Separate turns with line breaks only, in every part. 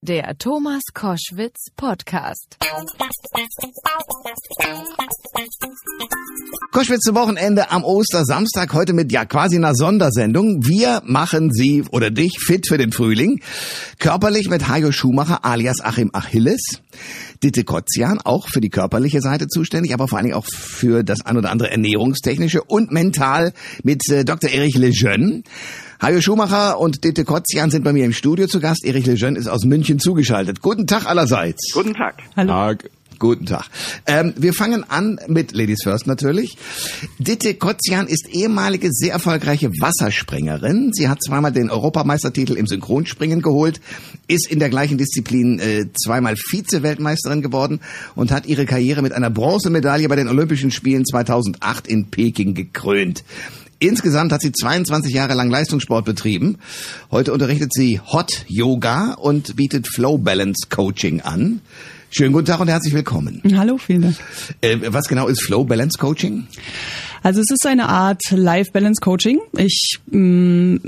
Der Thomas Koschwitz Podcast.
Koschwitz zum Wochenende am Ostersamstag, heute mit ja quasi einer Sondersendung. Wir machen Sie oder dich fit für den Frühling. Körperlich mit Hajo Schumacher alias Achim Achilles. Ditte Kotzian, auch für die körperliche Seite zuständig, aber vor allen Dingen auch für das ein oder andere ernährungstechnische und mental mit äh, Dr. Erich Lejeune. Hajo Schumacher und Ditte Kotzian sind bei mir im Studio zu Gast. Erich Lejeune ist aus München zugeschaltet. Guten Tag allerseits.
Guten Tag.
Hallo. Tag. Guten Tag. Ähm, wir fangen an mit Ladies First natürlich. Ditte Kotzian ist ehemalige sehr erfolgreiche Wasserspringerin. Sie hat zweimal den Europameistertitel im Synchronspringen geholt, ist in der gleichen Disziplin äh, zweimal Vize-Weltmeisterin geworden und hat ihre Karriere mit einer Bronzemedaille bei den Olympischen Spielen 2008 in Peking gekrönt. Insgesamt hat sie 22 Jahre lang Leistungssport betrieben. Heute unterrichtet sie Hot Yoga und bietet Flow Balance Coaching an. Schönen guten Tag und herzlich willkommen.
Hallo, vielen Dank.
Äh, was genau ist Flow Balance Coaching?
Also es ist eine Art Life Balance Coaching. Ich mh, mm,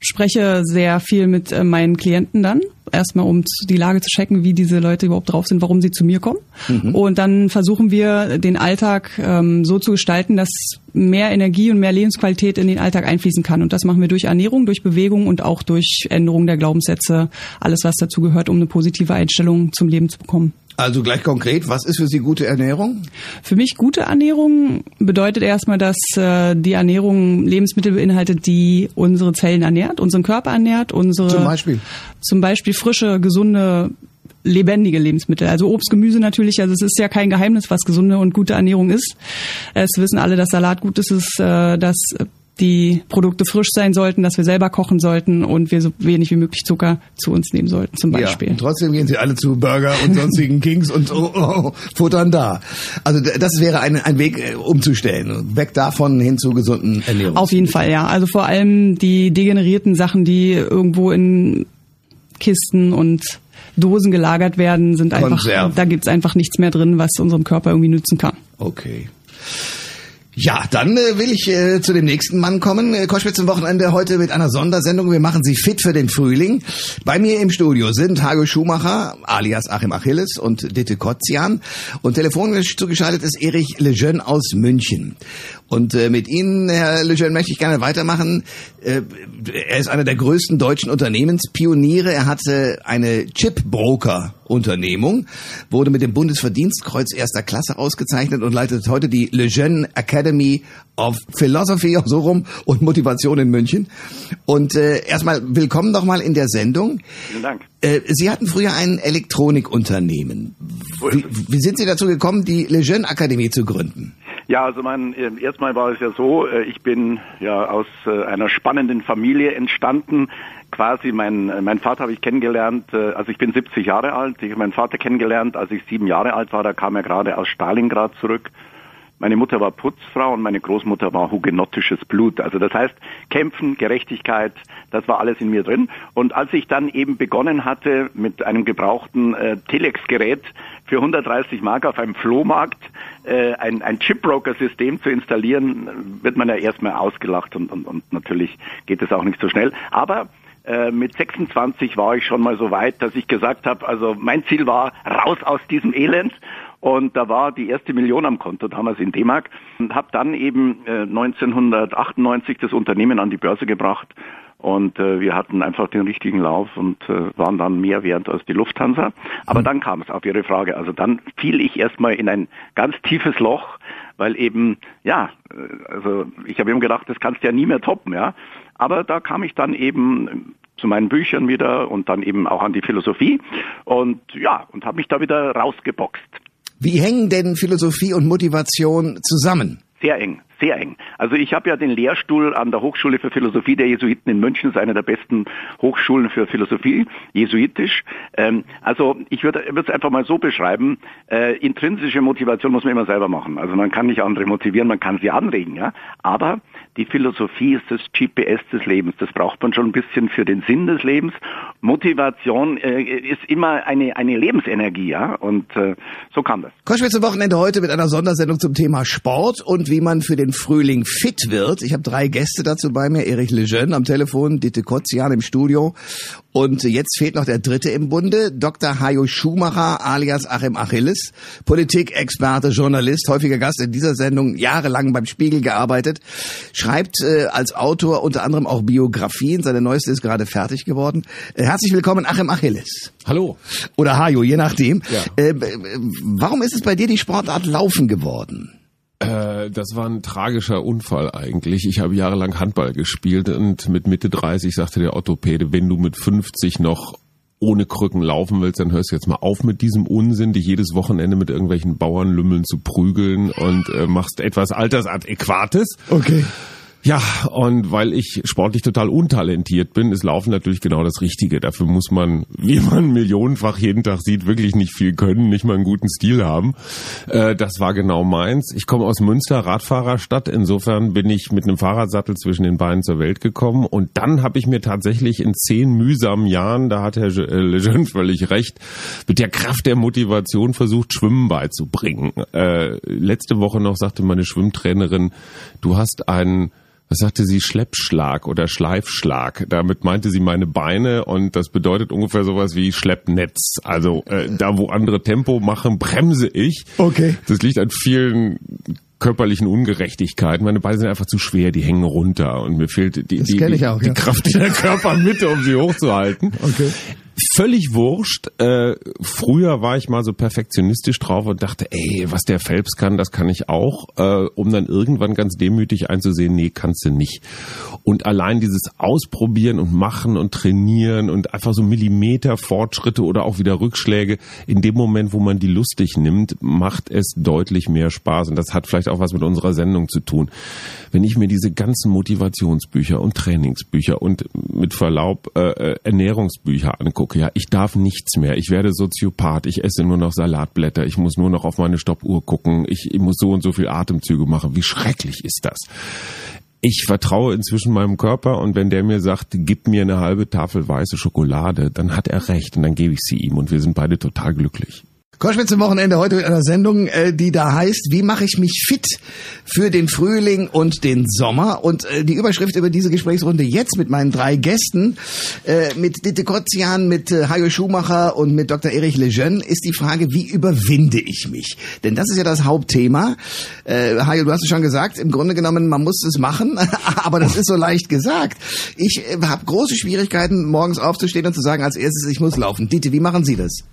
spreche sehr viel mit äh, meinen Klienten dann erstmal um die Lage zu checken, wie diese Leute überhaupt drauf sind, warum sie zu mir kommen. Mhm. Und dann versuchen wir den Alltag ähm, so zu gestalten, dass mehr Energie und mehr Lebensqualität in den Alltag einfließen kann. Und das machen wir durch Ernährung, durch Bewegung und auch durch Änderung der Glaubenssätze, alles was dazu gehört, um eine positive Einstellung zum Leben zu bekommen.
Also gleich konkret, was ist für Sie gute Ernährung?
Für mich gute Ernährung bedeutet erstmal, dass äh, die Ernährung Lebensmittel beinhaltet, die unsere Zellen ernährt, unseren Körper ernährt, unsere
zum Beispiel
zum Beispiel frische, gesunde lebendige Lebensmittel. Also Obst, Gemüse natürlich. Also es ist ja kein Geheimnis, was gesunde und gute Ernährung ist. Es wissen alle, dass Salat gut ist, äh, dass die Produkte frisch sein sollten, dass wir selber kochen sollten und wir so wenig wie möglich Zucker zu uns nehmen sollten, zum Beispiel.
Ja, und trotzdem gehen sie alle zu Burger und sonstigen Kings und oh, oh, futtern da. Also das wäre ein, ein Weg äh, umzustellen, weg davon hin zu gesunden Ernährung.
Auf jeden Fall, ja. Also vor allem die degenerierten Sachen, die irgendwo in Kisten und Dosen gelagert werden, sind einfach, Konserven. da gibt's einfach nichts mehr drin, was unserem Körper irgendwie nützen kann.
Okay. Ja, dann äh, will ich äh, zu dem nächsten Mann kommen. Äh, Koschwitz zum Wochenende heute mit einer Sondersendung. Wir machen Sie fit für den Frühling. Bei mir im Studio sind Hago Schumacher, alias Achim Achilles und Ditte Kotzian. Und telefonisch zugeschaltet ist Erich Lejeune aus München. Und äh, mit Ihnen, Herr Lejeune, möchte ich gerne weitermachen. Äh, er ist einer der größten deutschen Unternehmenspioniere. Er hatte eine Chipbroker-Unternehmung, wurde mit dem Bundesverdienstkreuz erster Klasse ausgezeichnet und leitet heute die Lejeune Academy of Philosophy, so rum, und Motivation in München. Und äh, erstmal willkommen nochmal in der Sendung.
Vielen Dank.
Äh, Sie hatten früher ein Elektronikunternehmen. Wie, wie sind Sie dazu gekommen, die Lejeune Akademie zu gründen?
Ja, also mein äh, erstmal war es ja so, äh, ich bin ja aus äh, einer spannenden Familie entstanden. Quasi mein äh, mein Vater habe ich kennengelernt, also ich bin 70 Jahre alt. Ich habe meinen Vater kennengelernt, als ich sieben Jahre alt war. Da kam er gerade aus Stalingrad zurück. Meine Mutter war Putzfrau und meine Großmutter war hugenottisches Blut. Also das heißt, Kämpfen, Gerechtigkeit, das war alles in mir drin. Und als ich dann eben begonnen hatte mit einem gebrauchten äh, Telex-Gerät für 130 Mark auf einem Flohmarkt äh, ein, ein Chipbroker-System zu installieren, wird man ja erstmal ausgelacht und, und, und natürlich geht es auch nicht so schnell. Aber äh, mit 26 war ich schon mal so weit, dass ich gesagt habe, also mein Ziel war raus aus diesem Elend und da war die erste Million am Konto damals in D-Mark und habe dann eben äh, 1998 das Unternehmen an die Börse gebracht und äh, wir hatten einfach den richtigen Lauf und äh, waren dann mehr wert als die Lufthansa. Aber mhm. dann kam es auf Ihre Frage. Also dann fiel ich erstmal in ein ganz tiefes Loch, weil eben, ja, äh, also ich habe eben gedacht, das kannst du ja nie mehr toppen, ja. Aber da kam ich dann eben zu meinen Büchern wieder und dann eben auch an die Philosophie und ja, und habe mich da wieder rausgeboxt.
Wie hängen denn Philosophie und Motivation zusammen?
Sehr eng, sehr eng. Also ich habe ja den Lehrstuhl an der Hochschule für Philosophie der Jesuiten in München, das ist eine der besten Hochschulen für Philosophie, jesuitisch. Ähm, also ich würde es einfach mal so beschreiben, äh, intrinsische Motivation muss man immer selber machen. Also man kann nicht andere motivieren, man kann sie anregen, ja. Aber die Philosophie ist das GPS des Lebens. Das braucht man schon ein bisschen für den Sinn des Lebens. Motivation äh, ist immer eine, eine Lebensenergie, ja, und äh, so kam das.
Koschwitz am Wochenende heute mit einer Sondersendung zum Thema Sport und wie man für den Frühling fit wird. Ich habe drei Gäste dazu bei mir. Erich Lejeune am Telefon, Ditte Kotzian im Studio und jetzt fehlt noch der dritte im Bunde, Dr. Hajo Schumacher alias Achim Achilles, Politikexperte, Journalist, häufiger Gast in dieser Sendung, jahrelang beim Spiegel gearbeitet, schreibt äh, als Autor unter anderem auch Biografien. Seine neueste ist gerade fertig geworden. Äh, herzlich willkommen, Achim Achilles.
Hallo.
Oder Hajo, je nachdem.
Ja.
Äh, warum ist es bei dir die Sportart Laufen geworden?
Äh, das war ein tragischer Unfall eigentlich. Ich habe jahrelang Handball gespielt und mit Mitte 30 sagte der Orthopäde, wenn du mit 50 noch ohne Krücken laufen willst, dann hörst du jetzt mal auf mit diesem Unsinn, dich jedes Wochenende mit irgendwelchen Bauernlümmeln zu prügeln und äh, machst etwas Altersadäquates.
Okay.
Ja, und weil ich sportlich total untalentiert bin, ist Laufen natürlich genau das Richtige. Dafür muss man, wie man millionenfach jeden Tag sieht, wirklich nicht viel können, nicht mal einen guten Stil haben. Äh, das war genau meins. Ich komme aus Münster, Radfahrerstadt. Insofern bin ich mit einem Fahrradsattel zwischen den Beinen zur Welt gekommen. Und dann habe ich mir tatsächlich in zehn mühsamen Jahren, da hat Herr äh, Lejeune völlig recht, mit der Kraft der Motivation versucht, Schwimmen beizubringen. Äh, letzte Woche noch sagte meine Schwimmtrainerin, du hast einen was sagte sie, Schleppschlag oder Schleifschlag. Damit meinte sie meine Beine und das bedeutet ungefähr sowas wie Schleppnetz. Also äh, da, wo andere Tempo machen, bremse ich.
Okay.
Das liegt an vielen körperlichen Ungerechtigkeiten. Meine Beine sind einfach zu schwer, die hängen runter und mir fehlt die, die, die,
auch,
die
ja.
Kraft in der Körpermitte, um sie hochzuhalten.
Okay.
Völlig wurscht. Äh, früher war ich mal so perfektionistisch drauf und dachte, ey, was der Phelps kann, das kann ich auch, äh, um dann irgendwann ganz demütig einzusehen, nee, kannst du nicht. Und allein dieses Ausprobieren und Machen und Trainieren und einfach so Millimeter Fortschritte oder auch wieder Rückschläge, in dem Moment, wo man die lustig nimmt, macht es deutlich mehr Spaß. Und das hat vielleicht auch was mit unserer Sendung zu tun. Wenn ich mir diese ganzen Motivationsbücher und Trainingsbücher und mit Verlaub äh, Ernährungsbücher angucke, ja, ich darf nichts mehr. Ich werde Soziopath. Ich esse nur noch Salatblätter. Ich muss nur noch auf meine Stoppuhr gucken. Ich, ich muss so und so viel Atemzüge machen. Wie schrecklich ist das? Ich vertraue inzwischen meinem Körper und wenn der mir sagt, gib mir eine halbe Tafel weiße Schokolade, dann hat er recht und dann gebe ich sie ihm und wir sind beide total glücklich.
Koschwitz am Wochenende heute mit einer Sendung, äh, die da heißt, wie mache ich mich fit für den Frühling und den Sommer? Und äh, die Überschrift über diese Gesprächsrunde jetzt mit meinen drei Gästen, äh, mit Ditte Kotzian, mit Hajo Schumacher und mit Dr. Erich Lejeune, ist die Frage, wie überwinde ich mich? Denn das ist ja das Hauptthema. Hajo, du hast es schon gesagt, im Grunde genommen, man muss es machen, aber das ist so leicht gesagt. Ich habe große Schwierigkeiten, morgens aufzustehen und zu sagen, als erstes, ich muss laufen. Ditte, wie machen Sie das?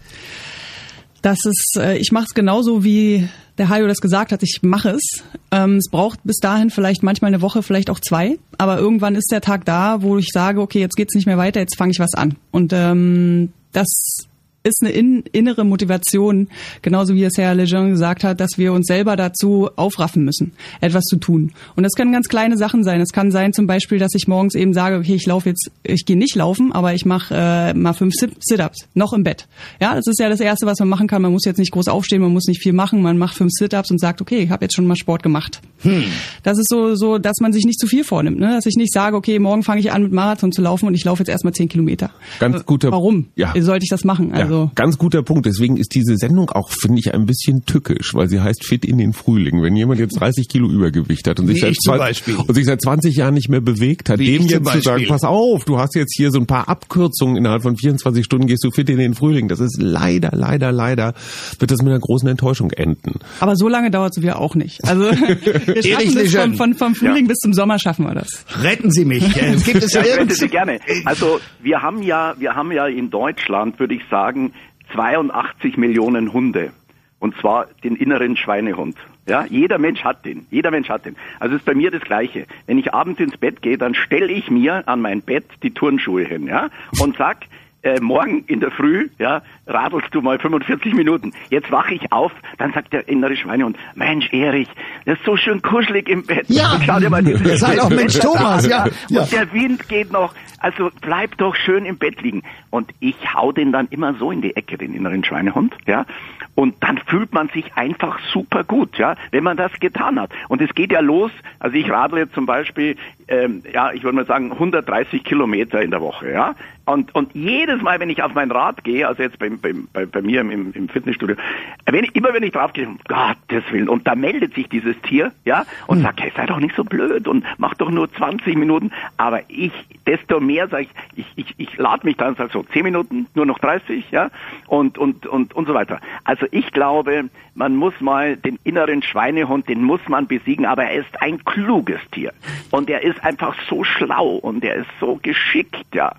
Das ist, äh, ich mache es genauso wie der Hajo das gesagt hat. Ich mache es. Ähm, es braucht bis dahin vielleicht manchmal eine Woche, vielleicht auch zwei. Aber irgendwann ist der Tag da, wo ich sage, okay, jetzt geht's nicht mehr weiter, jetzt fange ich was an. Und ähm, das ist eine in, innere Motivation, genauso wie es Herr Lejeune gesagt hat, dass wir uns selber dazu aufraffen müssen, etwas zu tun. Und das können ganz kleine Sachen sein. Es kann sein zum Beispiel, dass ich morgens eben sage, okay, ich laufe jetzt, ich gehe nicht laufen, aber ich mache äh, mal fünf Sit- Sit-ups, noch im Bett. Ja, das ist ja das Erste, was man machen kann. Man muss jetzt nicht groß aufstehen, man muss nicht viel machen. Man macht fünf Sit-ups und sagt, okay, ich habe jetzt schon mal Sport gemacht. Das ist so, so, dass man sich nicht zu viel vornimmt, ne? dass ich nicht sage, okay, morgen fange ich an mit Marathon zu laufen und ich laufe jetzt erstmal zehn Kilometer.
Ganz guter-
Warum?
Ja.
Sollte ich das machen? Also
Ja, ganz guter Punkt. Deswegen ist diese Sendung auch, finde ich, ein bisschen tückisch, weil sie heißt Fit in den Frühling. Wenn jemand jetzt 30 Kilo Übergewicht hat und sich, seit,
ich zum
zwei-
Beispiel.
und sich seit 20 Jahren nicht mehr bewegt hat,
Wie
dem jetzt zu sagen, pass auf, du hast jetzt hier so ein paar Abkürzungen innerhalb von 24 Stunden, gehst du fit in den Frühling. Das ist leider, leider, leider, wird das mit einer großen Enttäuschung enden.
Aber so lange dauert es wieder auch nicht. Also wir schaffen das von, von, vom Frühling
Ja.
bis zum Sommer schaffen wir das.
Retten Sie mich. Äh, gibt es
Ja, ich rette Sie gerne. Also wir haben ja, wir haben ja in Deutschland, würde ich sagen, 82 Millionen Hunde. Und zwar den inneren Schweinehund. Ja, jeder Mensch hat den. Jeder Mensch hat den. Also ist bei mir das Gleiche. Wenn ich abends ins Bett gehe, dann stelle ich mir an mein Bett die Turnschuhe hin, ja, und sag, äh, morgen in der Früh, ja, radelst du mal 45 Minuten. Jetzt wache ich auf, dann sagt der innere Schweinehund, Mensch, Erich, das ist so schön kuschelig im Bett.
Ja,
Und schau dir mal diese
ihr seid auch Mensch Thomas, ja. ja.
Und der Wind geht noch, also bleib doch schön im Bett liegen. Und ich hau den dann immer so in die Ecke, den inneren Schweinehund, ja. Und dann fühlt man sich einfach super gut, ja, wenn man das getan hat. Und es geht ja los, also ich radle jetzt zum Beispiel, ähm, ja, ich würde mal sagen 130 Kilometer in der Woche, ja. Und, und jedes Mal, wenn ich auf mein Rad gehe, also jetzt bei, bei, bei, mir im, im Fitnessstudio, wenn ich, immer wenn ich drauf gehe, um Gottes Willen, und da meldet sich dieses Tier, ja, und sagt, hey, sei doch nicht so blöd und mach doch nur 20 Minuten. Aber ich, desto mehr sage ich, ich, ich, ich lade mich dann und sage so, 10 Minuten, nur noch 30, ja, und, und, und, und so weiter. Also ich glaube, man muss mal den inneren Schweinehund, den muss man besiegen, aber er ist ein kluges Tier. Und er ist einfach so schlau und er ist so geschickt, ja.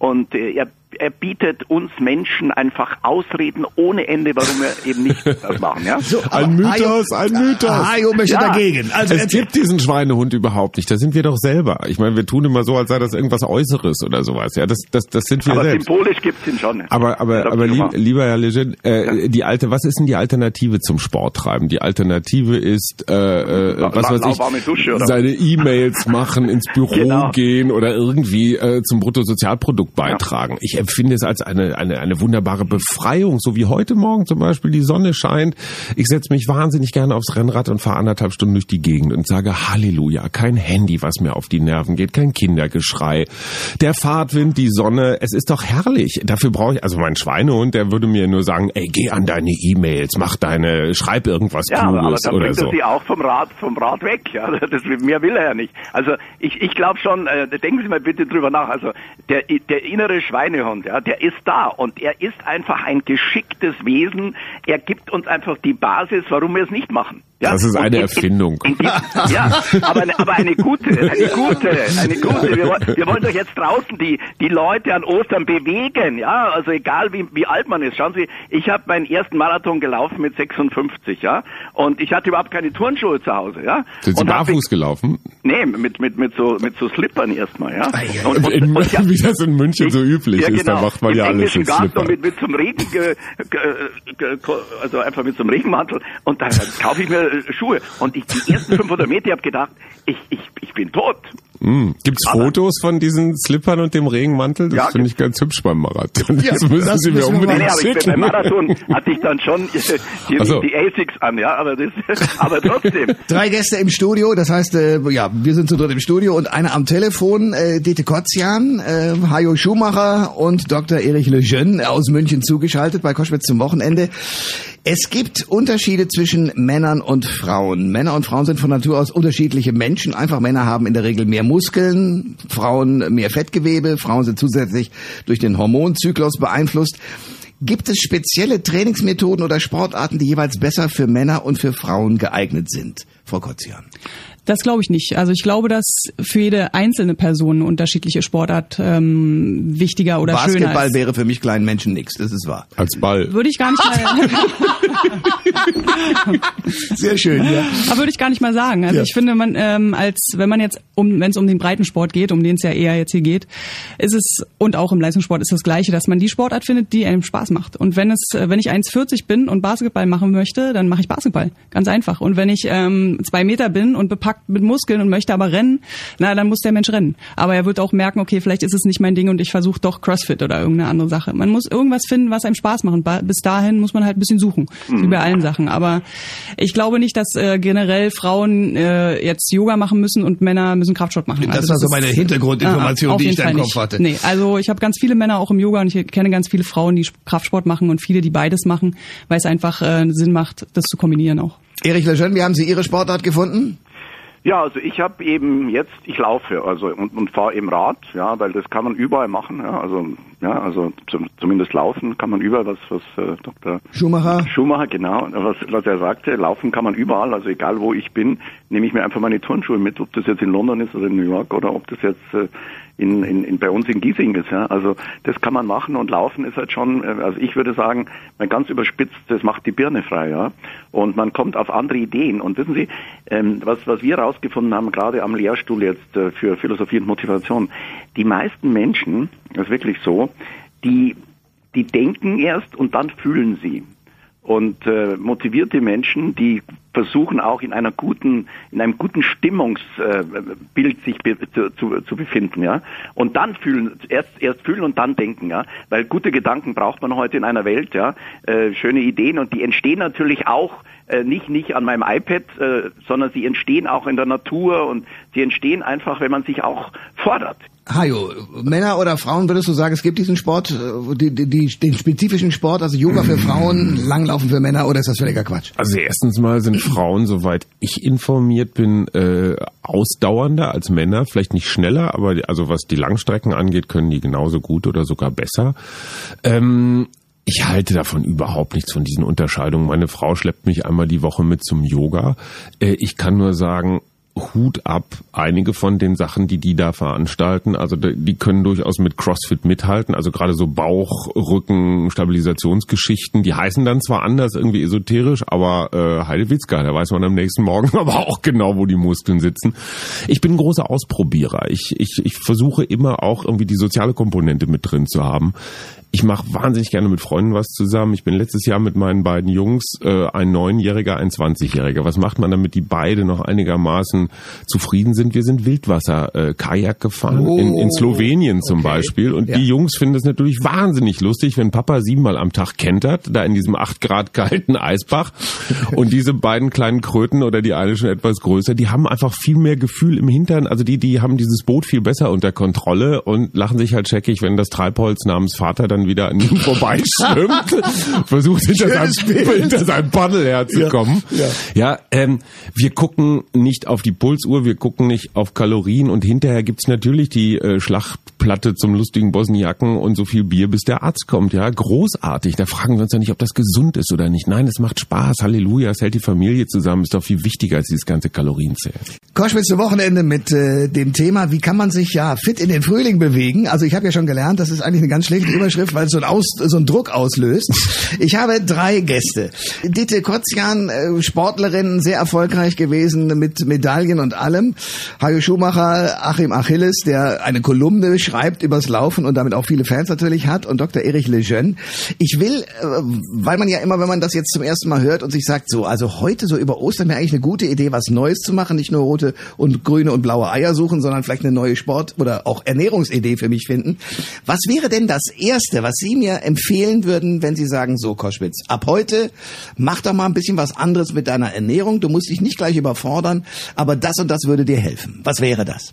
Und äh, er, er bietet uns Menschen einfach Ausreden ohne Ende, warum wir eben nicht das machen. Ja?
So, aber
Ein Mythos, ein Mythos.
Hajo möchte
Ja.
dagegen. Also
es gibt diesen Schweinehund überhaupt nicht. Da sind wir doch selber. Ich meine, wir tun immer so, als sei das irgendwas Äußeres oder sowas. Ja, das, das, das sind wir
Aber
selbst.
symbolisch gibt's ihn schon.
Aber, aber, aber lieb, lieber Herr Legend, äh, die alte, was ist denn die Alternative zum Sporttreiben? Die Alternative ist, äh, äh, was weiß
Dusche,
ich,
oder?
seine E-Mails machen, ins Büro
Genau.
gehen oder irgendwie äh, zum Bruttosozialprodukt beitragen. Ich empfinde es als eine, eine, eine wunderbare Befreiung, so wie heute Morgen zum Beispiel, die Sonne scheint. Ich setze mich wahnsinnig gerne aufs Rennrad und fahre anderthalb Stunden durch die Gegend und sage Halleluja, kein Handy, was mir auf die Nerven geht, kein Kindergeschrei, der Fahrtwind, die Sonne, es ist doch herrlich. Dafür brauche ich, also mein Schweinehund, der würde mir nur sagen, ey, geh an deine E-Mails, mach deine, schreib irgendwas
Ja, aber, aber
Kluges
dann
oder
bringt
so.
er sie auch vom Rad, vom Rad weg. Ja, das, mehr will er ja nicht. Also ich, ich glaube schon, äh, denken Sie mal bitte drüber nach. Also der, der innere Schweinehund, ja, der ist da und er ist einfach ein geschicktes Wesen. Er gibt uns einfach die Basis, warum wir es nicht machen. Ja?
Das ist eine
in-
Erfindung.
in- in- Ja, aber eine, aber eine gute, eine gute, eine gute. Wir, wollen- wir wollen doch jetzt draußen die, die Leute an Ostern bewegen, ja, also egal wie, wie alt man ist. Schauen Sie, ich habe meinen ersten Marathon gelaufen mit 56, ja, und ich hatte überhaupt keine Turnschuhe zu Hause, ja.
Sind Sie barfuß gelaufen?
Nee, mit, mit, mit so, mit so Slippern erstmal, ja. Und, und,
In,
und ja,
wie das in München
ich-
so üblich
ja,
ist, da
genau.
macht man
Im
ja alles
englischen
in
Garten
Slipper.
und mit, mit zum Regen, ge, ge, ge, also einfach mit zum Regenmantel und dann kaufe ich mir Schuhe und ich die ersten 500 Meter habe gedacht, ich, ich, ich bin tot.
Hm. Gibt's
Aber-
Fotos von diesen Slippern und dem Regenmantel? Das
Ja,
finde ich ganz hübsch beim Marathon.
Ja,
das müssen
das
Sie mir unbedingt
ich,
schicken.
beim Marathon hatte ich dann schon die,
Ach so.
die Asics an, ja, aber das, aber trotzdem.
Drei Gäste im Studio, das heißt, äh, ja, wir sind zu dritt im Studio und einer am Telefon, äh, Dete Kotzian, äh, Hajo Schumacher und Dr. Erich Lejeune aus München zugeschaltet bei Koschwitz zum Wochenende. Es gibt Unterschiede zwischen Männern und Frauen. Männer und Frauen sind von Natur aus unterschiedliche Menschen. Einfach Männer haben in der Regel mehr Muskeln, Frauen mehr Fettgewebe, Frauen sind zusätzlich durch den Hormonzyklus beeinflusst. Gibt es spezielle Trainingsmethoden oder Sportarten, die jeweils besser für Männer und für Frauen geeignet sind? Frau Kotzian.
Das glaube ich nicht. Also ich glaube, dass für jede einzelne Person eine unterschiedliche Sportart ähm, wichtiger oder schöner
Basketball
ist.
wäre für mich kleinen Menschen nichts, das ist wahr.
Als Ball.
Würde ich gar nicht mal,
Sehr schön, ja.
aber würde ich gar nicht mal sagen. Also
Ja.
ich finde, man ähm, als wenn man jetzt um, wenn es um den Breitensport geht, um den es ja eher jetzt hier geht, ist es und auch im Leistungssport ist das Gleiche, dass man die Sportart findet, die einem Spaß macht. Und wenn es, äh, wenn ich 1,40 bin und Basketball machen möchte, dann mache ich Basketball, ganz einfach. Und wenn ich ähm, zwei Meter bin und bepackt mit Muskeln und möchte aber rennen, na dann muss der Mensch rennen. Aber er wird auch merken, okay, vielleicht ist es nicht mein Ding und ich versuche doch CrossFit oder irgendeine andere Sache. Man muss irgendwas finden, was einem Spaß macht. Bis dahin muss man halt ein bisschen suchen, wie bei allen Sachen. Aber ich glaube nicht, dass äh, generell Frauen äh, jetzt Yoga machen müssen und Männer müssen Kraftsport machen.
Das
Also
war so meine Hintergrundinformation,
Ah,
die ich da im Kopf hatte.
Nee, also ich habe ganz viele Männer auch im Yoga und ich kenne ganz viele Frauen, die Kraftsport machen und viele, die beides machen, weil es einfach äh, Sinn macht, das zu kombinieren auch.
Erich Lejeune, wie haben Sie Ihre Sportart gefunden?
Ja, also ich habe eben jetzt, ich laufe also und, und fahre eben Rad, ja, weil das kann man überall machen, ja, also ja, also zum, zumindest laufen kann man überall, was was äh, Dr.
Schumacher?
Schumacher, genau, was, was er sagte, laufen kann man überall, also egal wo ich bin, nehme ich mir einfach meine Turnschuhe mit, ob das jetzt in London ist oder in New York oder ob das jetzt äh, in, in, in bei uns in Giesing ist, ja. Also das kann man machen und laufen ist halt schon, äh, also ich würde sagen, mal ganz überspitzt, das macht die Birne frei, ja. Und man kommt auf andere Ideen. Und wissen Sie, ähm, was, was wir herausgefunden haben, gerade am Lehrstuhl jetzt äh, für Philosophie und Motivation, die meisten Menschen, das ist wirklich so, die, die denken erst und dann fühlen sie. Und äh, motivierte Menschen, die versuchen auch in einer guten, in einem guten Stimmungsbild sich be zu, zu, zu befinden, ja. Und dann fühlen, erst erst fühlen und dann denken, ja. Weil gute Gedanken braucht man heute in einer Welt, ja. Äh, schöne Ideen und die entstehen natürlich auch äh, nicht nicht an meinem iPad, äh, sondern sie entstehen auch in der Natur und sie entstehen einfach, wenn man sich auch fordert.
Hajo, Männer oder Frauen würdest du sagen, es gibt diesen Sport, äh, die, die, den spezifischen Sport, also Yoga für Frauen, Langlaufen für Männer oder ist das völliger Quatsch?
Also erstens mal sind Frauen, soweit ich informiert bin, äh, ausdauernder als Männer, vielleicht nicht schneller, aber die, also was die Langstrecken angeht, können die genauso gut oder sogar besser. Ähm, ich halte davon überhaupt nichts von diesen Unterscheidungen. Meine Frau schleppt mich einmal die Woche mit zum Yoga. Äh, ich kann nur sagen, Hut ab, einige von den Sachen, die die da veranstalten, also die können durchaus mit CrossFit mithalten, also gerade so Bauch, Rücken, Stabilisationsgeschichten, die heißen dann zwar anders, irgendwie esoterisch, aber äh, Heidewitzka, da weiß man am nächsten Morgen aber auch genau, wo die Muskeln sitzen. Ich bin ein großer Ausprobierer. Ich, ich, ich versuche immer auch irgendwie die soziale Komponente mit drin zu haben ich mache wahnsinnig gerne mit Freunden was zusammen. Ich bin letztes Jahr mit meinen beiden Jungs, äh, ein Neunjähriger, ein Zwanzigjähriger. Was macht man, damit die beide noch einigermaßen zufrieden sind? Wir sind Wildwasser äh, gefahren oh, in, in Slowenien zum okay. Beispiel. Und ja. die Jungs finden es natürlich wahnsinnig lustig, wenn Papa siebenmal am Tag kentert, da in diesem acht Grad kalten Eisbach. Und diese beiden kleinen Kröten oder die eine schon etwas größer, die haben einfach viel mehr Gefühl im Hintern. Also die, die haben dieses Boot viel besser unter Kontrolle und lachen sich halt scheckig, wenn das Treibholz namens Vater dann dann wieder an ihm vorbeischwimmt, versucht hinter seinem, hinter seinem Paddel herzukommen. Ja, ja. ja ähm, wir gucken nicht auf die Pulsuhr, wir gucken nicht auf Kalorien und hinterher gibt's natürlich die äh, Schlachtplatte zum lustigen Bosniaken und so viel Bier, bis der Arzt kommt. Ja, großartig. Da fragen wir uns ja nicht, ob das gesund ist oder nicht. Nein, es macht Spaß. Halleluja, es hält die Familie zusammen. Ist doch viel wichtiger als dieses ganze Kalorienzählen.
Koschwitz zum Wochenende mit äh, dem Thema, wie kann man sich ja fit in den Frühling bewegen? Also ich habe ja schon gelernt, das ist eigentlich eine ganz schlechte Überschrift weil es so, ein Aus, so einen Druck auslöst. Ich habe drei Gäste. Ditte Kotzian, äh, Sportlerin, sehr erfolgreich gewesen mit Medaillen und allem. Hajo Schumacher, Achim Achilles, der eine Kolumne schreibt übers Laufen und damit auch viele Fans natürlich hat und Dr. Erich Lejeune. Ich will, äh, weil man ja immer, wenn man das jetzt zum ersten Mal hört und sich sagt, so, also heute so über Ostern wäre eigentlich eine gute Idee, was Neues zu machen, nicht nur rote und grüne und blaue Eier suchen, sondern vielleicht eine neue Sport- oder auch Ernährungsidee für mich finden. Was wäre denn das Erste, was Sie mir empfehlen würden, wenn Sie sagen, so Koschwitz, ab heute mach doch mal ein bisschen was anderes mit deiner Ernährung. Du musst dich nicht gleich überfordern, aber das und das würde dir helfen. Was wäre das?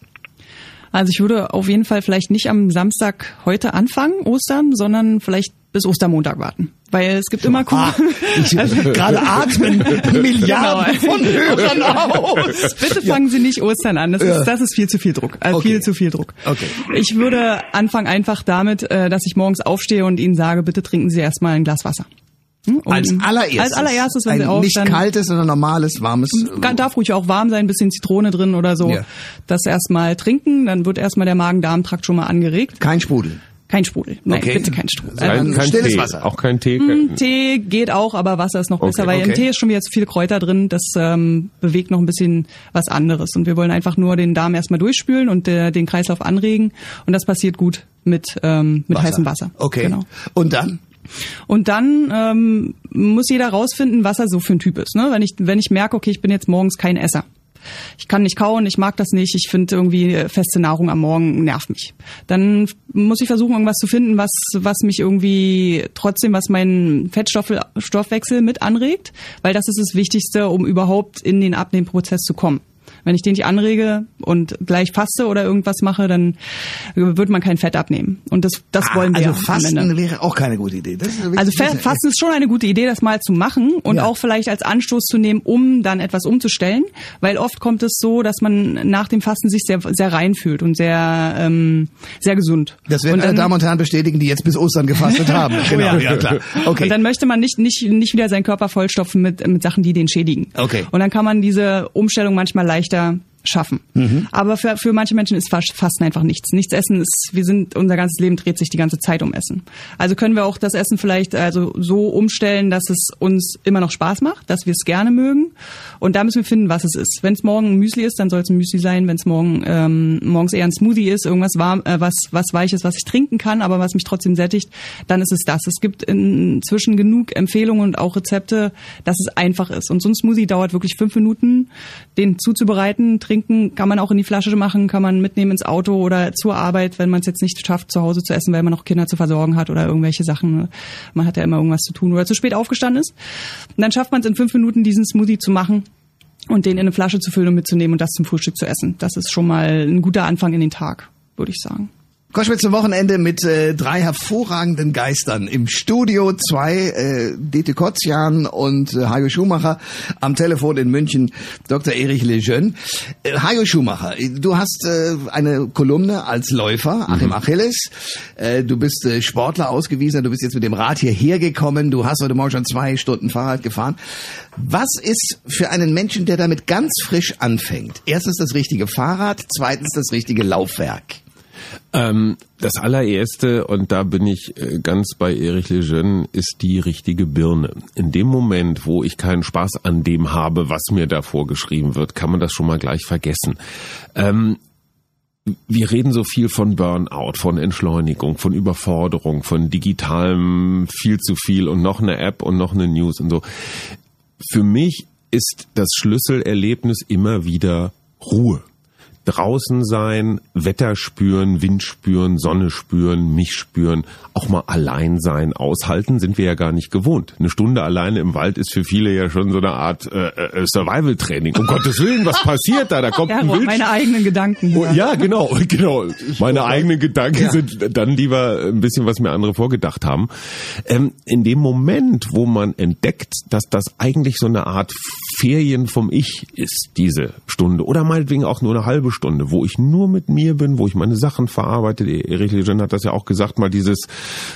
Also ich würde auf jeden Fall vielleicht nicht am Samstag heute anfangen, Ostern, sondern vielleicht bis Ostermontag warten. Weil es gibt immer
ah, also, gerade atmen Milliarden genau. von Hörern aus.
Bitte fangen Sie nicht Ostern an. Das ist, das ist viel zu viel Druck. Also okay. viel zu viel Druck. Okay. Ich würde anfangen einfach damit, äh, dass ich morgens aufstehe und Ihnen sage, bitte trinken Sie erstmal ein Glas Wasser.
Hm? Als allererstes.
Als allererstes, wenn
ein
Sie auch
nicht kaltes, sondern normales, warmes.
Darf ruhig auch warm sein, ein bisschen Zitrone drin oder so. Ja. Das erstmal trinken, dann wird erstmal der Magen-Darm-Trakt schon mal angeregt.
Kein Sprudel.
Kein Sprudel. Nein, okay. bitte kein Sprudel.
Kein, kein stilles Tee. Wasser. Auch kein Tee.
Mm, Tee geht auch, aber Wasser ist noch okay. besser, weil okay. im Tee ist schon wieder zu viel Kräuter drin. Das ähm, bewegt noch ein bisschen was anderes. Und wir wollen einfach nur den Darm erstmal durchspülen und äh, den Kreislauf anregen. Und das passiert gut mit, ähm, mit Wasser. heißem Wasser.
Okay. Genau. Und dann?
Und dann ähm, muss jeder rausfinden, was er so für ein Typ ist. Ne? Wenn ich wenn ich merke, okay, ich bin jetzt morgens kein Esser, ich kann nicht kauen, ich mag das nicht, ich finde irgendwie feste Nahrung am Morgen nervt mich. Dann muss ich versuchen, irgendwas zu finden, was, was mich irgendwie trotzdem, was meinen Fettstoffwechsel mit anregt, weil das ist das Wichtigste, um überhaupt in den Abnehmprozess zu kommen. Wenn ich den nicht anrege und gleich faste oder irgendwas mache, dann wird man kein Fett abnehmen. Und das, das ah, wollen wir.
Also Fasten wäre auch keine gute Idee.
also Fasten ist schon eine gute Idee, das mal zu machen und ja. auch vielleicht als Anstoß zu nehmen, um dann etwas umzustellen. Weil oft kommt es so, dass man nach dem Fasten sich sehr, sehr rein fühlt und sehr, ähm, sehr gesund.
Das werden alle Damen und Herren bestätigen, die jetzt bis Ostern gefastet haben.
Genau, oh ja. ja klar. Okay. Und dann möchte man nicht, nicht, nicht wieder seinen Körper vollstopfen mit, mit Sachen, die den schädigen.
Okay.
Und dann kann man diese Umstellung manchmal leichter leichter schaffen. Aber für, für manche Menschen ist Fasten einfach nichts. Nichts essen ist, wir sind, unser ganzes Leben dreht sich die ganze Zeit um Essen. Also können wir auch das Essen vielleicht also so umstellen, dass es uns immer noch Spaß macht, dass wir es gerne mögen. Und da müssen wir finden, was es ist. Wenn es morgen ein Müsli ist, dann soll es ein Müsli sein. Wenn es morgen ähm, morgens eher ein Smoothie ist, irgendwas warm, äh, was was weiches, was ich trinken kann, aber was mich trotzdem sättigt, dann ist es das. Es gibt inzwischen genug Empfehlungen und auch Rezepte, dass es einfach ist. Und so ein Smoothie dauert wirklich fünf Minuten, den zuzubereiten. Trinken kann man auch in die Flasche machen, kann man mitnehmen ins Auto oder zur Arbeit, wenn man es jetzt nicht schafft, zu Hause zu essen, weil man noch Kinder zu versorgen hat oder irgendwelche Sachen. Man hat ja immer irgendwas zu tun oder zu spät aufgestanden ist. Und dann schafft man es in fünf Minuten, diesen Smoothie zu machen und den in eine Flasche zu füllen und mitzunehmen und das zum Frühstück zu essen. Das ist schon mal ein guter Anfang in den Tag, würde ich sagen.
Koschwitz zum Wochenende mit äh, drei hervorragenden Geistern. Im Studio zwei, äh, Dete Kotzian und äh, Hajo Schumacher. Am Telefon in München Dr. Erich Lejeune. Äh, Hajo Schumacher, du hast äh, eine Kolumne als Läufer, Achim Achilles. Äh, du bist äh, Sportler ausgewiesen, du bist jetzt mit dem Rad hierher gekommen. Du hast heute Morgen schon zwei Stunden Fahrrad gefahren. Was ist für einen Menschen, der damit ganz frisch anfängt? Erstens das richtige Fahrrad, zweitens das richtige Laufwerk.
Ähm, das allererste, und da bin ich äh, ganz bei Erich Lejeune, ist die richtige Birne. In dem Moment, wo ich keinen Spaß an dem habe, was mir da vorgeschrieben wird, kann man das schon mal gleich vergessen. Ähm, wir reden so viel von Burnout, von Entschleunigung, von Überforderung, von digitalem viel zu viel und noch eine App und noch eine News und so. Für mich ist das Schlüsselerlebnis immer wieder Ruhe draußen sein, Wetter spüren, Wind spüren, Sonne spüren, mich spüren, auch mal allein sein, aushalten, sind wir ja gar nicht gewohnt. Eine Stunde alleine im Wald ist für viele ja schon so eine Art äh, äh, Survival-Training. Um Gottes Willen, was passiert da? Da kommt
Ja,
ein Wild.
meine eigenen Gedanken.
Oh, ja, genau, genau. Meine eigenen Gedanken
Ja.
sind dann lieber ein bisschen, was mir andere vorgedacht haben. Ähm, in dem Moment, wo man entdeckt, dass das eigentlich so eine Art Ferien vom Ich ist, diese Stunde, oder meinetwegen auch nur eine halbe Stunde, wo ich nur mit mir bin, wo ich meine Sachen verarbeite. Erich Lejeune hat das ja auch gesagt, mal dieses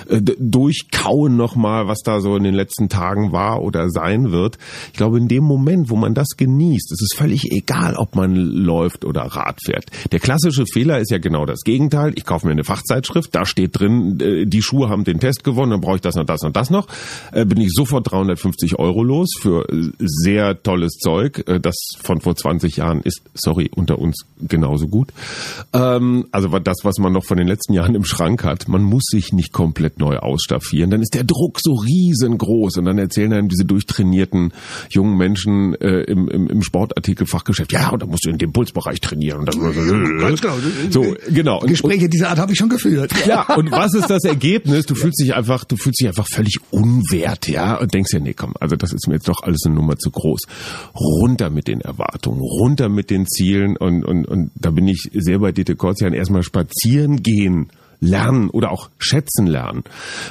äh, Durchkauen nochmal, was da so in den letzten Tagen war oder sein wird. Ich glaube, in dem Moment, wo man das genießt, ist es völlig egal, ob man läuft oder Rad fährt. Der klassische Fehler ist ja genau das Gegenteil. Ich kaufe mir eine Fachzeitschrift, da steht drin, äh, die Schuhe haben den Test gewonnen, dann brauche ich das und das und das noch. Äh, Bin ich sofort 350 Euro los für äh, sehr tolles Zeug. Äh, Das von vor 20 Jahren ist, sorry, unter uns genauso gut. Ähm, Also das, was man noch von den letzten Jahren im Schrank hat, man muss sich nicht komplett neu ausstaffieren. Dann ist der Druck so riesengroß und dann erzählen einem diese durchtrainierten jungen Menschen äh, im, im, im Sportartikelfachgeschäft, ja, und da musst du in dem Pulsbereich trainieren. Und das,
Ganz genau.
So, genau. Und-
Gespräche dieser Art habe ich schon geführt.
ja, und was ist das Ergebnis? Du fühlst dich einfach, du fühlst dich einfach völlig unwert, ja, und denkst ja, nee, komm, also das ist mir jetzt doch alles eine Nummer zu groß. Runter mit den Erwartungen, runter mit den Zielen und, und, und da bin ich sehr bei Dieter Korzian. Erstmal spazieren gehen lernen oder auch schätzen lernen.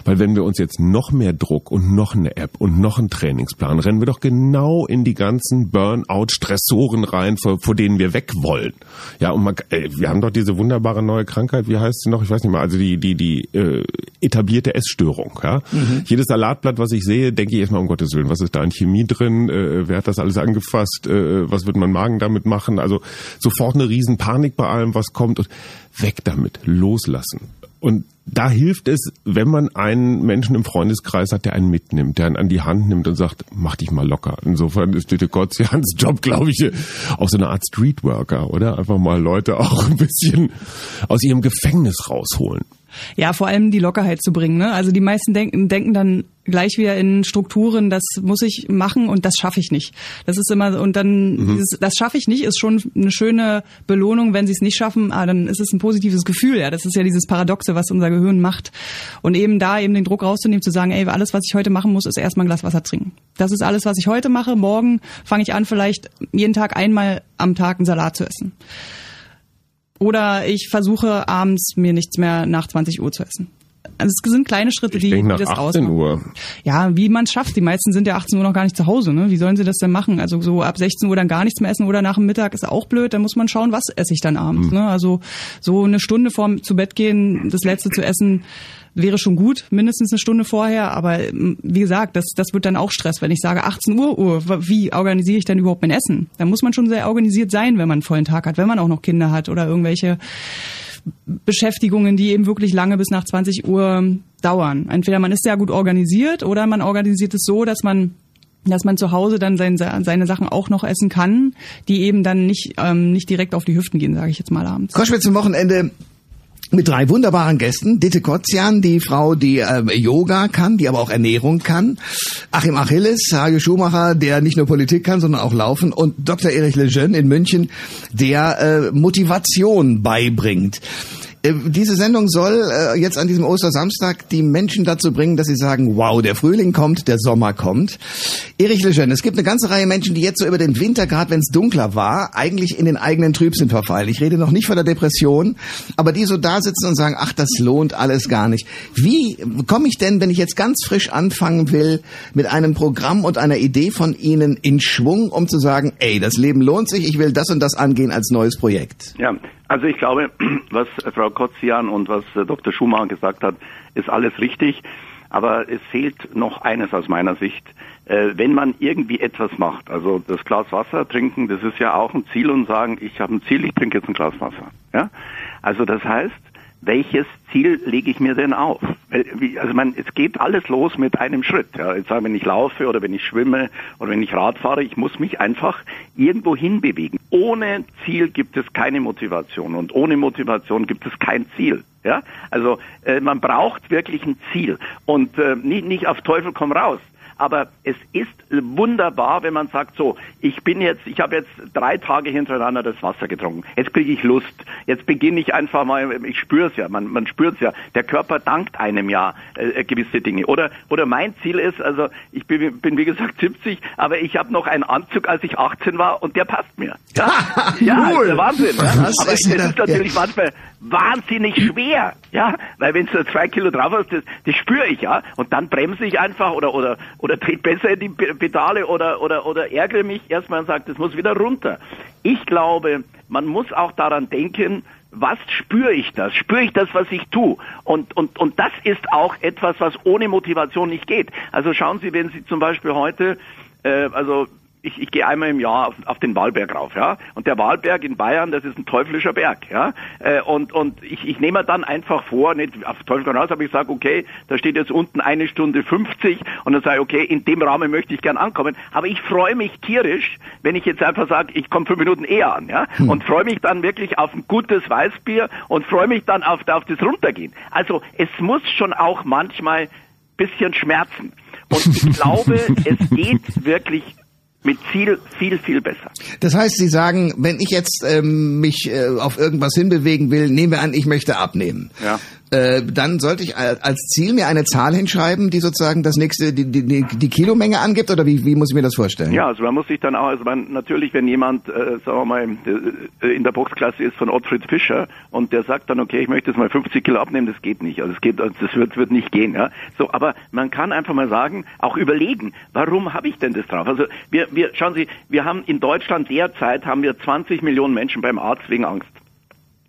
Weil wenn wir uns jetzt noch mehr Druck und noch eine App und noch einen Trainingsplan, rennen wir doch genau in die ganzen Burnout-Stressoren rein, vor, vor denen wir weg wollen. Ja, und man, äh, wir haben doch diese wunderbare neue Krankheit, wie heißt sie noch? Ich weiß nicht mehr, also die, die, die äh, etablierte Essstörung. Ja? Jedes Salatblatt, was ich sehe, denke ich erstmal, um Gottes Willen, was ist da in Chemie drin? Äh, wer hat das alles angefasst? Äh, was wird mein Magen damit machen? Also sofort eine riesen Panik bei allem, was kommt und weg damit, loslassen. Und da hilft es, wenn man einen Menschen im Freundeskreis hat, der einen mitnimmt, der einen an die Hand nimmt und sagt, mach dich mal locker. Insofern ist Dieter Gottzians Job, glaube ich, auch so eine Art Streetworker, oder? Einfach mal Leute auch ein bisschen aus ihrem Gefängnis rausholen.
Ja, vor allem die Lockerheit zu bringen. Ne? Also die meisten denken, denken dann gleich wieder in Strukturen, das muss ich machen und das schaffe ich nicht. Das ist immer und dann dieses, das schaffe ich nicht ist schon eine schöne Belohnung, wenn sie es nicht schaffen. Ah, dann ist es ein positives Gefühl. Ja, das ist ja dieses Paradoxe, was unser Gehirn macht. Und eben da eben den Druck rauszunehmen, zu sagen, ey, alles, was ich heute machen muss, ist erstmal ein Glas Wasser trinken. Das ist alles, was ich heute mache. Morgen fange ich an, vielleicht jeden Tag einmal am Tag einen Salat zu essen. Oder ich versuche abends mir nichts mehr nach 20 Uhr zu essen. Also es sind kleine Schritte,
Ich
die,
denke
die
nach
das
18
ausmachen.
Uhr.
Ja, wie man es schafft. Die meisten sind ja 18 Uhr noch gar nicht zu Hause. Ne? Wie sollen sie das denn machen? Also so ab 16 Uhr dann gar nichts mehr essen oder nach dem Mittag ist auch blöd. Da muss man schauen, was esse ich dann abends. Ne? Also so eine Stunde vorm zu Bett gehen, das letzte zu essen, wäre schon gut, mindestens eine Stunde vorher. Aber ähm, wie gesagt, das, das wird dann auch Stress, wenn ich sage 18 Uhr, Uhr, wie organisiere ich denn überhaupt mein Essen? Da muss man schon sehr organisiert sein, wenn man einen vollen Tag hat, wenn man auch noch Kinder hat oder irgendwelche Beschäftigungen, die eben wirklich lange bis nach 20 Uhr dauern. Entweder man ist sehr gut organisiert oder man organisiert es so, dass man dass man zu Hause dann sein, seine Sachen auch noch essen kann, die eben dann nicht ähm, nicht direkt auf die Hüften gehen, sage ich jetzt mal abends.
Koschwitz zum Wochenende mit drei wunderbaren Gästen. Ditte Kotzian, die Frau, die äh, Yoga kann, die aber auch Ernährung kann. Achim Achilles, Hage Schumacher, der nicht nur Politik kann, sondern auch laufen. Und Dr. Erich Lejeune in München, der äh, Motivation beibringt. Äh, Diese Sendung soll äh, jetzt an diesem Ostersamstag die Menschen dazu bringen, dass sie sagen, wow, der Frühling kommt, der Sommer kommt. Erich Lejeune, es gibt eine ganze Reihe Menschen, die jetzt so über den Winter, gerade wenn es dunkler war, eigentlich in den eigenen Trübsinn verfallen. Ich rede noch nicht von der Depression, aber die so da sitzen und sagen, ach, das lohnt alles gar nicht. Wie komme ich denn, wenn ich jetzt ganz frisch anfangen will, mit einem Programm und einer Idee von Ihnen in Schwung, um zu sagen, ey, das Leben lohnt sich, ich will das und das angehen als neues Projekt?
Ja, also ich glaube, was Frau Kotzian und was Dr. Schumacher gesagt hat, ist alles richtig. Aber es fehlt noch eines aus meiner Sicht. Äh, wenn man irgendwie etwas macht, also das Glas Wasser trinken, das ist ja auch ein Ziel und sagen, ich habe ein Ziel, ich trinke jetzt ein Glas Wasser. Ja? Also das heißt, welches Ziel lege ich mir denn auf? Also man, es geht alles los mit einem Schritt. Ja. Jetzt sagen, wenn ich laufe oder wenn ich schwimme oder wenn ich Rad fahre, ich muss mich einfach irgendwo hinbewegen. Ohne Ziel gibt es keine Motivation und ohne Motivation gibt es kein Ziel. Ja, also äh, man braucht wirklich ein Ziel und äh, nicht, nicht auf Teufel komm raus. Aber es ist wunderbar, wenn man sagt, so, ich bin jetzt, ich habe jetzt drei Tage hintereinander das Wasser getrunken. Jetzt kriege ich Lust. Jetzt beginne ich einfach mal, ich spüre es ja, man, man spürt es ja. Der Körper dankt einem ja äh, gewisse Dinge. Oder, oder mein Ziel ist, also ich bin, bin wie gesagt 70, aber ich habe noch einen Anzug, als ich 18 war und der passt mir. Ja, ja
Cool.
ist der Wahnsinn. Ja?
Das
aber es ist natürlich manchmal wahnsinnig schwer, ja, weil wenn du zwei Kilo drauf hast, das, das spüre ich ja, und dann bremse ich einfach oder oder oder trete besser in die Pe- Pedale oder oder oder ärgere mich erstmal und sage, das muss wieder runter. Ich glaube, man muss auch daran denken, was spüre ich das? Spüre ich das, was ich tue? Und, und, und das ist auch etwas, was ohne Motivation nicht geht. Also schauen Sie, wenn Sie zum Beispiel heute, äh, also ich, ich gehe einmal im Jahr auf, auf den Wahlberg rauf, ja. Und der Wahlberg in Bayern, das ist ein teuflischer Berg, ja. Äh, und und ich, ich nehme mir dann einfach vor, nicht auf Teufel komm raus, aber ich sage, okay, da steht jetzt unten eine Stunde 50 und dann sage ich, okay, in dem Rahmen möchte ich gern ankommen. Aber ich freue mich tierisch, wenn ich jetzt einfach sage, ich komme fünf Minuten eher an, ja. Und freue mich dann wirklich auf ein gutes Weißbier und freue mich dann auf, auf das Runtergehen. Also es muss schon auch manchmal bisschen schmerzen. Und ich glaube, es geht wirklich mit Ziel viel, viel besser.
Das heißt, Sie sagen, wenn ich jetzt ähm, mich äh, auf irgendwas hinbewegen will, nehmen wir an, ich möchte abnehmen.
Ja.
Äh, dann sollte ich al- als Ziel mir eine Zahl hinschreiben, die sozusagen das nächste, die, die, die, Kilomenge angibt, oder wie, wie muss ich mir das vorstellen?
Ja, also man muss sich dann auch, also man, natürlich, wenn jemand, äh, sagen wir mal, äh, in der Boxklasse ist von Ottfried Fischer und der sagt dann, okay, ich möchte jetzt mal 50 Kilo abnehmen, das geht nicht. Also es geht, das wird, wird nicht gehen, ja. So, aber man kann einfach mal sagen, auch überlegen, warum habe ich denn das drauf? Also wir, wir, schauen Sie, wir haben in Deutschland derzeit haben wir 20 Millionen Menschen beim Arzt wegen Angst.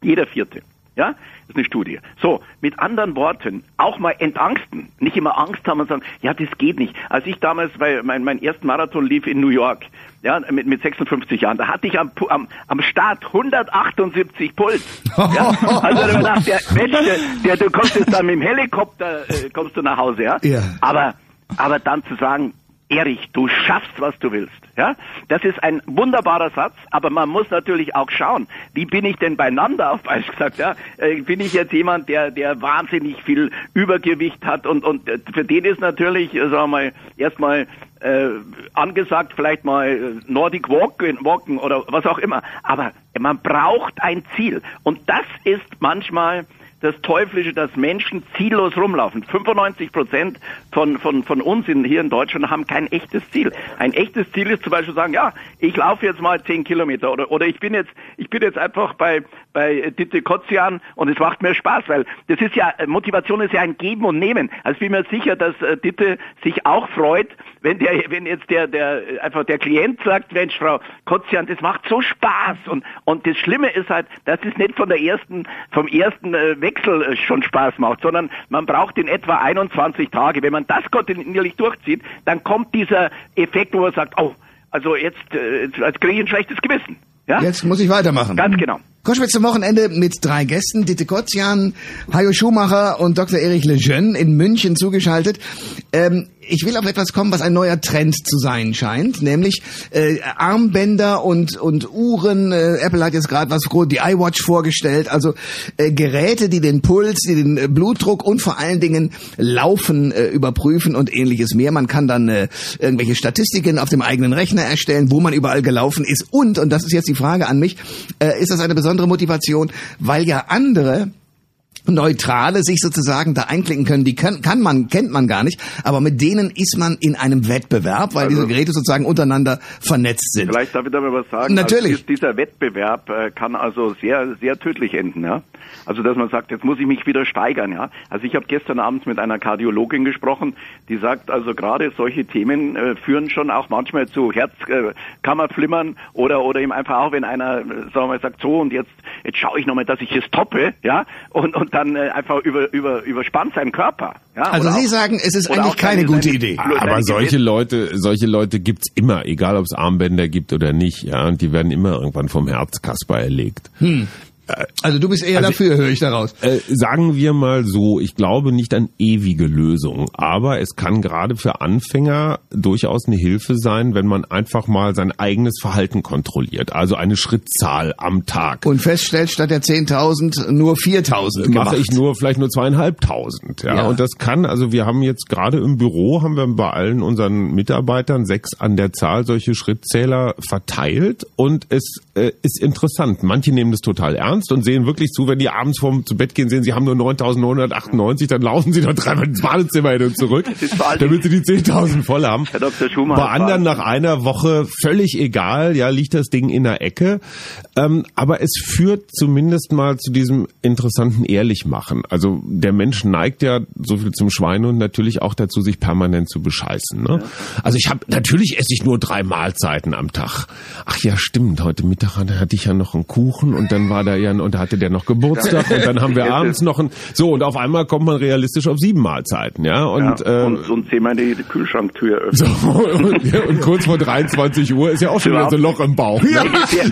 Jeder vierte. Ja, das ist eine Studie. So, mit anderen Worten, auch mal entangsten. Nicht immer Angst haben und sagen, ja, das geht nicht. Als ich damals, weil mein, mein ersten Marathon lief in New York, ja, mit, mit 56 Jahren, da hatte ich am, am, am Start 178 Puls. Ja, also da dachte der, Mensch, der, der, du kommst jetzt dann mit dem Helikopter, äh, kommst du nach Hause, ja?
Ja.
Aber, aber dann zu sagen, Erich, du schaffst, was du willst. Ja, das ist ein wunderbarer Satz, aber man muss natürlich auch schauen, wie bin ich denn beieinander, auf Beispiel gesagt, ja, äh, bin ich jetzt jemand, der, der wahnsinnig viel Übergewicht hat und, und äh, für den ist natürlich, äh, sagen wir mal, erstmal äh, angesagt, vielleicht mal Nordic Walken, Walken oder was auch immer, aber man braucht ein Ziel. Und das ist manchmal das Teuflische, dass Menschen ziellos rumlaufen. 95 Prozent von, von, von uns in, hier in Deutschland haben kein echtes Ziel. Ein echtes Ziel ist zum Beispiel sagen, ja, ich laufe jetzt mal 10 Kilometer oder, oder ich bin jetzt, ich bin jetzt einfach bei, bei Ditte Kotzian und es macht mir Spaß, weil das ist ja, Motivation ist ja ein Geben und Nehmen. Also ich bin mir sicher, dass äh, Ditte sich auch freut, wenn der, wenn jetzt der, der, einfach der Klient sagt, Mensch, Frau Kotzian, das macht so Spaß und, und das Schlimme ist halt, dass es nicht von der ersten, vom ersten äh, Wechsel äh, schon Spaß macht, sondern man braucht in etwa 21 Tage. Wenn man das kontinuierlich durchzieht, dann kommt dieser Effekt, wo man sagt, oh, also jetzt, äh, jetzt kriege ich ein schlechtes Gewissen. Ja?
Jetzt muss ich weitermachen.
Ganz genau.
Koschwitz zum Wochenende mit drei Gästen, Ditte Kotzian, Hajo Schumacher und Dr. Erich Lejeune in München zugeschaltet. Ähm, ich will auf etwas kommen, was ein neuer Trend zu sein scheint, nämlich äh, Armbänder und und Uhren. Äh, Apple hat jetzt gerade was die iWatch vorgestellt, also äh, Geräte, die den Puls, die den äh, Blutdruck und vor allen Dingen Laufen äh, überprüfen und ähnliches mehr. Man kann dann äh, irgendwelche Statistiken auf dem eigenen Rechner erstellen, wo man überall gelaufen ist und und das ist jetzt die Frage an mich, äh, ist das eine besondere Motivation, weil ja andere Neutrale sich sozusagen da einklicken können, die kann, kann man, kennt man gar nicht, aber mit denen ist man in einem Wettbewerb, weil also, diese Geräte sozusagen untereinander vernetzt sind.
Vielleicht darf ich da mal was sagen.
Natürlich.
Also dieser Wettbewerb äh, kann also sehr, sehr tödlich enden, ja. Also dass man sagt, jetzt muss ich mich wieder steigern, ja. Also ich habe gestern Abend mit einer Kardiologin gesprochen, die sagt, also gerade solche Themen äh, führen schon auch manchmal zu Herzkammerflimmern äh, oder oder eben einfach auch, wenn einer, äh, sagen wir mal, sagt, so und jetzt jetzt schaue ich nochmal, dass ich es toppe, ja, und und dann äh, einfach über über überspannt seinen Körper. Ja?
Also
Oder
Sie
auch,
sagen, es ist eigentlich keine
seine-
gute
seine-
Idee.
seine
Aber solche Leute, solche Leute gibt's immer, egal ob es Armbänder gibt oder nicht, ja, und die werden immer irgendwann vom Herzkasper erlegt.
Also du bist eher dafür, höre ich daraus.
Äh, sagen wir mal so, ich glaube nicht an ewige Lösungen, aber es kann gerade für Anfänger durchaus eine Hilfe sein, wenn man einfach mal sein eigenes Verhalten kontrolliert, also eine Schrittzahl am Tag.
Und feststellt, statt der 10.000 nur 4.000
mache ich nur vielleicht nur zweieinhalbtausend. Ja?
Ja.
Und das kann, also wir haben jetzt gerade im Büro, haben wir bei allen unseren Mitarbeitern sechs an der Zahl solche Schrittzähler verteilt und es äh, ist interessant. Manche nehmen das total ernst und sehen wirklich zu, wenn die abends vorm zu Bett gehen, sehen, sie haben nur 9.998, dann laufen sie noch dreimal ins Badezimmer hin und zurück, damit sie die 10.000 voll haben. Bei anderen nach einer Woche völlig egal, ja, liegt das Ding in der Ecke. Ähm, aber es führt zumindest mal zu diesem interessanten Ehrlichmachen. Also der Mensch neigt ja so viel zum Schwein und natürlich auch dazu, sich permanent zu bescheißen. Ne? Also ich habe natürlich esse ich nur drei Mahlzeiten am Tag. Ach ja, stimmt. Heute Mittag hatte ich ja noch einen Kuchen und dann war da ja und da hatte der noch Geburtstag und dann haben wir abends
ist-
noch ein so und auf einmal kommt man realistisch auf sieben Mahlzeiten, ja und
ja,
äh,
und, und zehnmal die, die Kühlschranktür öffnen.
so, und, ja, und kurz vor 23 Uhr ist ja auch schon wieder so ein Loch im Bauch.
Die,
Ja.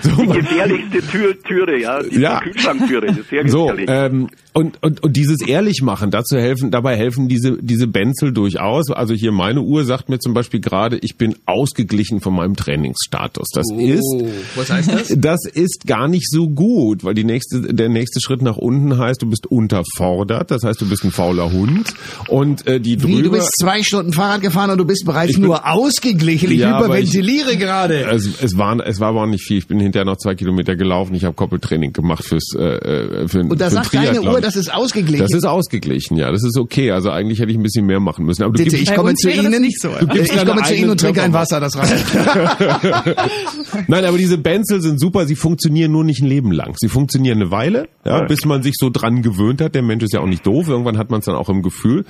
So,
die gefährlichste Tür, Türe, ja, die
Ja.
Kühlschranktüre, das ist sehr
so
gefährlich.
ähm, und, und, und dieses Ehrlichmachen, dazu helfen, dabei helfen diese, diese Benzel durchaus. Also hier meine Uhr sagt mir zum Beispiel gerade, ich bin ausgeglichen von meinem Trainingsstatus. Das ist,
Oh, was heißt das?
das ist gar nicht so gut, weil die nächste, der nächste Schritt nach unten heißt, du bist unterfordert. Das heißt, du bist ein fauler Hund. Und äh, die drüber,
Wie, du bist zwei Stunden Fahrrad gefahren und du bist bereits
Ich bin-
nur ausgeglichen. Ich
Ja, aber
hyperventiliere gerade.
Es, es, war, es war aber auch nicht viel. Ich bin hinterher noch zwei Kilometer gelaufen. Ich habe Koppeltraining gemacht fürs äh, äh, für,
Und da sagt deine
Triathlon.
Uhr, das ist ausgeglichen.
Das ist ausgeglichen, ja. Das ist okay. Also eigentlich hätte ich ein bisschen mehr machen müssen. Aber du
Ditte,
gibst,
ich komme zu Ihnen.
nicht so.
Ich
deine
komme zu Ihnen und trinke ein Wasser, das reicht.
Nein, aber diese Benzel sind super. Sie funktionieren nur nicht ein Leben lang. Sie funktionieren eine Weile, ja, bis man sich so dran gewöhnt hat. Der Mensch ist ja auch nicht doof. Irgendwann hat man es dann auch im Gefühl.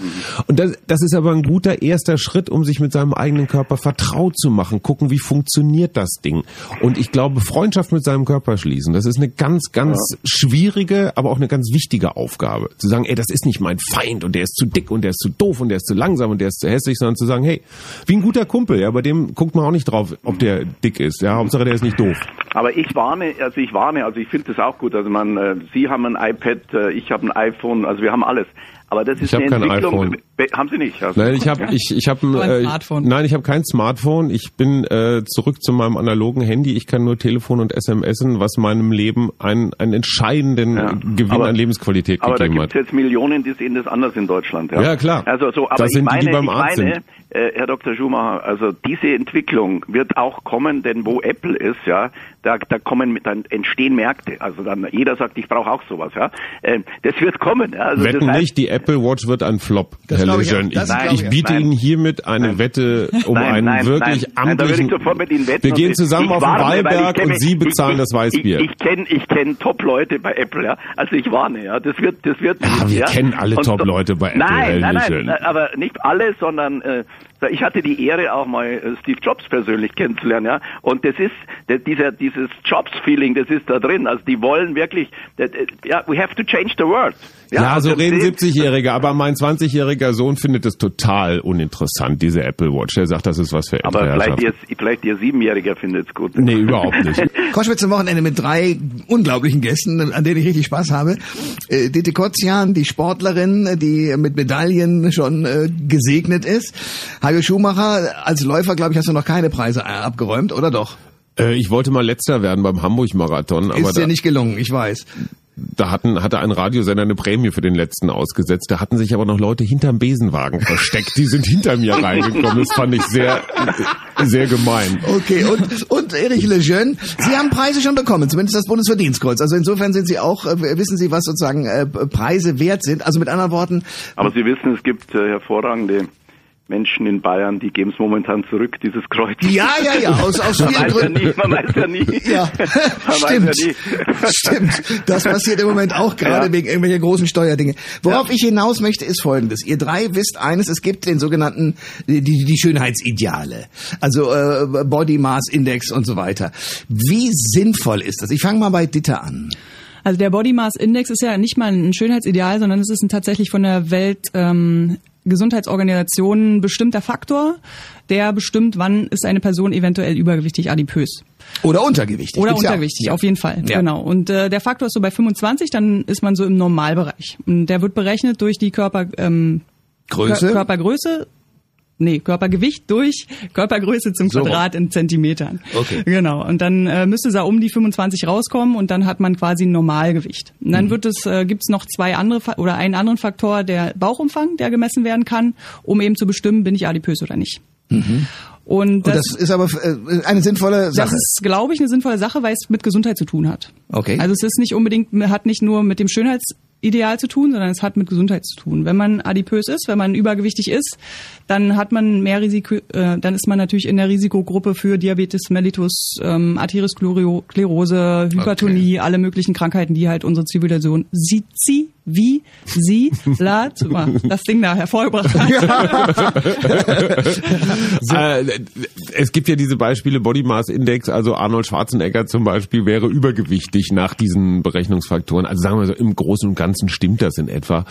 Und das, das ist aber ein guter erster Schritt, um sich mit seinem eigenen Körper vertraut zu machen. Gucken, wie funktioniert das Ding. Und ich glaube, Freundschaft mit seinem Körper schließen, das ist eine ganz, ganz schwierige, aber auch eine ganz wichtige Aufgabe. Zu sagen, ey, das ist nicht mein Feind und der ist zu dick und der ist zu doof und der ist zu langsam und der ist zu hässlich, sondern zu sagen, hey, wie ein guter Kumpel, ja, bei dem guckt man auch nicht drauf, ob der dick ist. Ja, Hauptsache der ist nicht doof.
Aber ich warne, also ich warne, also ich finde das auch gut. Also man, äh, Sie haben ein iPad, äh, ich habe ein iPhone, also wir haben alles. Aber das ist
Ich
eine
kein
Entwicklung.
iPhone.
Be- Haben Sie nicht? Also,
Nein, ich habe ich ich
ein
äh,
Smartphone.
nein, ich habe kein Smartphone. Ich bin äh, zurück zu meinem analogen Handy. Ich kann nur Telefon und SMSen, was meinem Leben einen einen entscheidenden
Ja.
Gewinn
Aber-
an Lebensqualität
Aber da
gegeben
gibt
hat.
es jetzt Millionen, die sehen das anders in Deutschland. Ja,
Ja, klar.
Also so, aber
Das
ich
sind die,
meine,
die beim
ich
Arzt
meine,
sind.
äh, Herr Dr. Schumacher, also diese Entwicklung wird auch kommen, denn wo Apple ist, ja, da, da kommen, dann entstehen Märkte. Also dann jeder sagt, ich brauche auch sowas, ja. Äh, das wird kommen. Ja. Also
Wetten
das heißt,
nicht, die Apple Watch wird ein Flop,
Das
Herr
ich
Ich, ich
ich
biete
auch.
Ihnen hiermit eine
Nein.
Wette um
Nein,
einen
nein,
wirklich
nein, nein, würde
amtlichen... Wir gehen zusammen auf den Wallberg
kenne-
und Sie bezahlen das Weißbier.
Ich, ich kenne ich kenn Top-Leute bei Apple, ja. Also ich warne, ja. Das wird, das wird.
Ja, wir kennen alle Top-Leute bei Apple,
Nein,
Herr
nein, nein, nein, aber nicht alle, sondern äh, ich hatte die Ehre, auch mal äh, Steve Jobs persönlich kennenzulernen, ja. Und das ist dieser dieses Jobs-Feeling, das ist da drin. Also die wollen wirklich, that, ja, we have to change the world.
Ja,
und
so reden
ist-
70-Jährige, aber mein 20-jähriger Sohn findet es total uninteressant, diese Apple Watch. Der sagt, das ist was für
Aber
ältere
vielleicht
Herrschaften.
ihr, vielleicht ihr Siebenjähriger findet es gut.
Nee, überhaupt nicht.
Koschwitz am Wochenende mit drei unglaublichen Gästen, an denen ich richtig Spaß habe. Äh, Dete Kotzian, die Sportlerin, die mit Medaillen schon äh, gesegnet ist. Hajo Schumacher, als Läufer, glaube ich, hast du noch keine Preise äh, abgeräumt, oder doch?
Äh, ich wollte mal letzter werden beim Hamburg-Marathon, aber
Ist dir nicht gelungen, ich weiß.
da hatten, hatte ein Radiosender eine Prämie für den letzten ausgesetzt. Da hatten sich aber noch Leute hinterm Besenwagen versteckt. Die sind hinter mir reingekommen. Das fand ich sehr, sehr gemein.
Okay, und, und Erich Lejeune, Sie haben Preise schon bekommen, zumindest das Bundesverdienstkreuz. Also insofern sind Sie auch, äh, wissen Sie, was sozusagen äh, Preise wert sind. Also mit anderen Worten,
Aber Sie wissen, es gibt äh, hervorragende Menschen in Bayern, die geben es momentan zurück, dieses Kreuz.
ja, ja, ja, aus, aus
Man
vielen
weiß ja
Gründen.
nie, man weiß ja nie.
Ja,
man
stimmt.
weiß ja nie.
Stimmt. Das passiert im Moment auch gerade
Ja.
wegen irgendwelcher großen Steuerdinge. Worauf ich hinaus möchte, ist folgendes. Ihr drei wisst eines, es gibt den sogenannten, die, die Schönheitsideale. Also äh, Body Mass Index und so weiter. Wie sinnvoll ist das? Ich fange mal bei Ditter an.
Also der Body Mass Index ist ja nicht mal ein Schönheitsideal, sondern es ist ein tatsächlich von der Welt ähm, Gesundheitsorganisation ein bestimmter Faktor, der bestimmt, wann ist eine Person eventuell übergewichtig adipös.
Oder untergewichtig.
Oder untergewichtig,
Ja.
auf jeden Fall.
Ja.
Genau. Und äh, der Faktor ist so bei 25, dann ist man so im Normalbereich. Und der wird berechnet durch die Körper, ähm,
Größe?
Kör Körpergröße. Nee, Körpergewicht durch Körpergröße zum
So.
Quadrat in Zentimetern.
Okay.
Genau. Und dann äh, müsste da um die 25 rauskommen und dann hat man quasi ein Normalgewicht. Und
Mhm.
dann wird es, äh, gibt's noch zwei andere oder einen anderen Faktor, der Bauchumfang, der gemessen werden kann, um eben zu bestimmen, bin ich adipös oder nicht. Und
Mhm. Und
das,
das ist aber äh, eine sinnvolle Sache.
das ist, glaube ich, eine sinnvolle Sache, weil es mit Gesundheit zu tun hat.
Okay.
Also es ist nicht unbedingt, hat nicht nur mit dem Schönheitsideal zu tun, sondern es hat mit Gesundheit zu tun. Wenn man adipös ist, wenn man übergewichtig ist, dann hat man mehr Risiko, äh, dann ist man natürlich in der Risikogruppe für Diabetes mellitus, ähm, Arteriosklerose, Hypertonie, alle möglichen Krankheiten, die halt unsere Zivilisation sieht sie wie sie la das Ding da hervorgebracht hat.
Äh, es gibt ja diese Beispiele Body Mass Index, also Arnold Schwarzenegger zum Beispiel wäre übergewichtig nach diesen Berechnungsfaktoren. Also sagen wir so, im Großen und Ganzen stimmt das in etwa.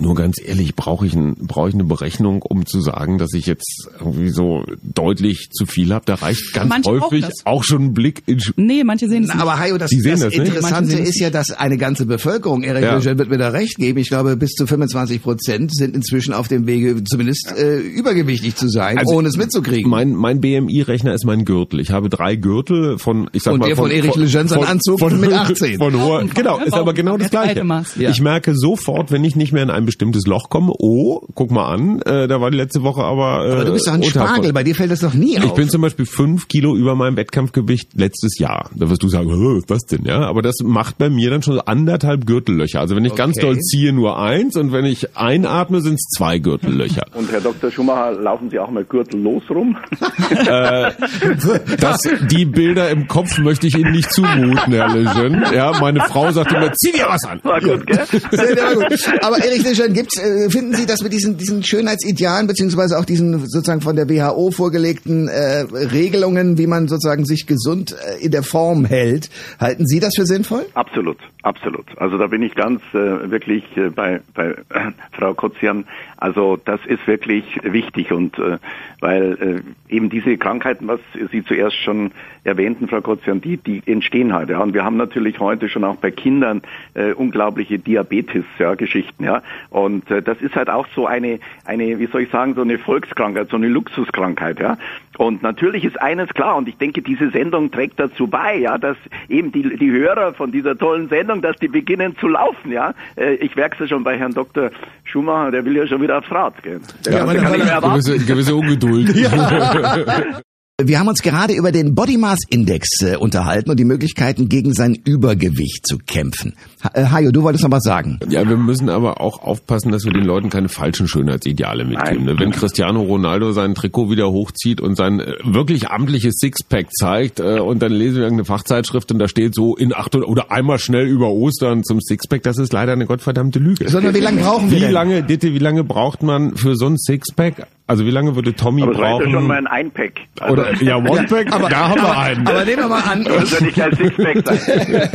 Nur ganz ehrlich, brauche ich, ein, brauche ich eine Berechnung, um zu sagen, dass ich jetzt irgendwie so deutlich zu viel habe. Da reicht ganz
Manche
häufig
das.
auch schon ein Blick in... Sch-
Nee, manche sehen es nicht.
aber Hajo, das, das
das nicht?
Interessante ist ja, dass eine ganze Bevölkerung, Erik
Ja.
Lejeune wird mir da recht geben, ich glaube bis zu 25 Prozent sind inzwischen auf dem Wege, zumindest äh, übergewichtig zu sein,
Also,
ohne es mitzukriegen.
Mein, mein BMI-Rechner ist mein Gürtel. Ich habe drei Gürtel von, ich sag
Und
mal,
der von Erich Lejeune sein Anzug mit 18.
Von hoher, genau, ist aber genau das
Das
Gleiche. Ich merke sofort, wenn ich nicht mehr in ein bestimmtes Loch komme, oh, guck mal an, äh, da war die letzte Woche aber. Äh,
aber du bist doch ein Spargel, bei dir fällt das doch nie
Ich
auf.
bin zum Beispiel fünf Kilo über meinem Wettkampfgewicht letztes Jahr. Da wirst du sagen, "Hä, was ist das denn, ja? Aber das macht bei mir dann schon so anderthalb Gürtellöcher. Also wenn ich ganz
Okay.
doll ziehe, nur eins und wenn ich einatme, sind es zwei Gürtellöcher.
Und Herr Dr. Schumacher, laufen Sie auch mal gürtellos rum?
Das, die Bilder im Kopf möchte ich Ihnen nicht zumuten, Herr Lejeune. Ja, meine Frau sagt immer, zieh dir was an.
War gut, gell?
Sehr, sehr gut. Aber Erich Lejeune, gibt's, äh, finden Sie, dass mit diesen, diesen Schönheitsidealen beziehungsweise auch diesen sozusagen von der WHO vorgelegten äh, Regelungen, wie man sozusagen sich gesund äh, in der Form hält, halten Sie das für sinnvoll?
Absolut, absolut. Also da bin ich ganz äh, wirklich äh, bei, bei äh, Frau Kotzian. Also das ist wirklich wichtig und äh, weil äh, eben diese Krankheiten, was Sie zuerst schon erwähnten, Frau Kotzian, die, die entstehen halt. Ja. Und wir haben natürlich heute schon auch bei Kindern äh, unglaubliche Diabetes-Geschichten. Ja. Und äh, das ist halt auch so eine, eine, wie soll ich sagen, so eine Volkskrankheit, so eine Luxuskrankheit. Ja. Und natürlich ist eines klar, und ich denke, diese Sendung trägt dazu bei, ja, dass eben die, die Hörer von dieser tollen Sendung, dass die beginnen zu laufen, ja. Äh, Ich merke es ja schon bei Herrn Dr. Schumacher, der will ja schon wieder aufs Rad gehen. Der
Ja,
kann
meine.
Gewisse, gewisse Ungeduld.
Wir haben uns gerade über den Body Mass Index äh, unterhalten und die Möglichkeiten gegen sein Übergewicht zu kämpfen. Ha äh, Hajo, du wolltest noch was sagen.
Ja, wir müssen aber auch aufpassen, dass wir den Leuten keine falschen Schönheitsideale mitgeben. Ne? Wenn Cristiano Ronaldo sein Trikot wieder hochzieht und sein äh, wirklich amtliches Sixpack zeigt äh, und dann lesen wir irgendeine Fachzeitschrift und da steht so in acht oder einmal schnell über Ostern zum Sixpack, das ist leider eine gottverdammte Lüge.
Sondern wie lange brauchen wir
Wie
denn?
lange, Ditte, wie lange braucht man für so ein Sixpack? Also wie lange würde Tommy
Aber
brauchen?
ja schon mal ein Einpack. Also,
oder ja, One-Pack,
aber,
da haben wir
aber,
einen.
aber nehmen wir mal an.
das soll nicht ein Sixpack sein.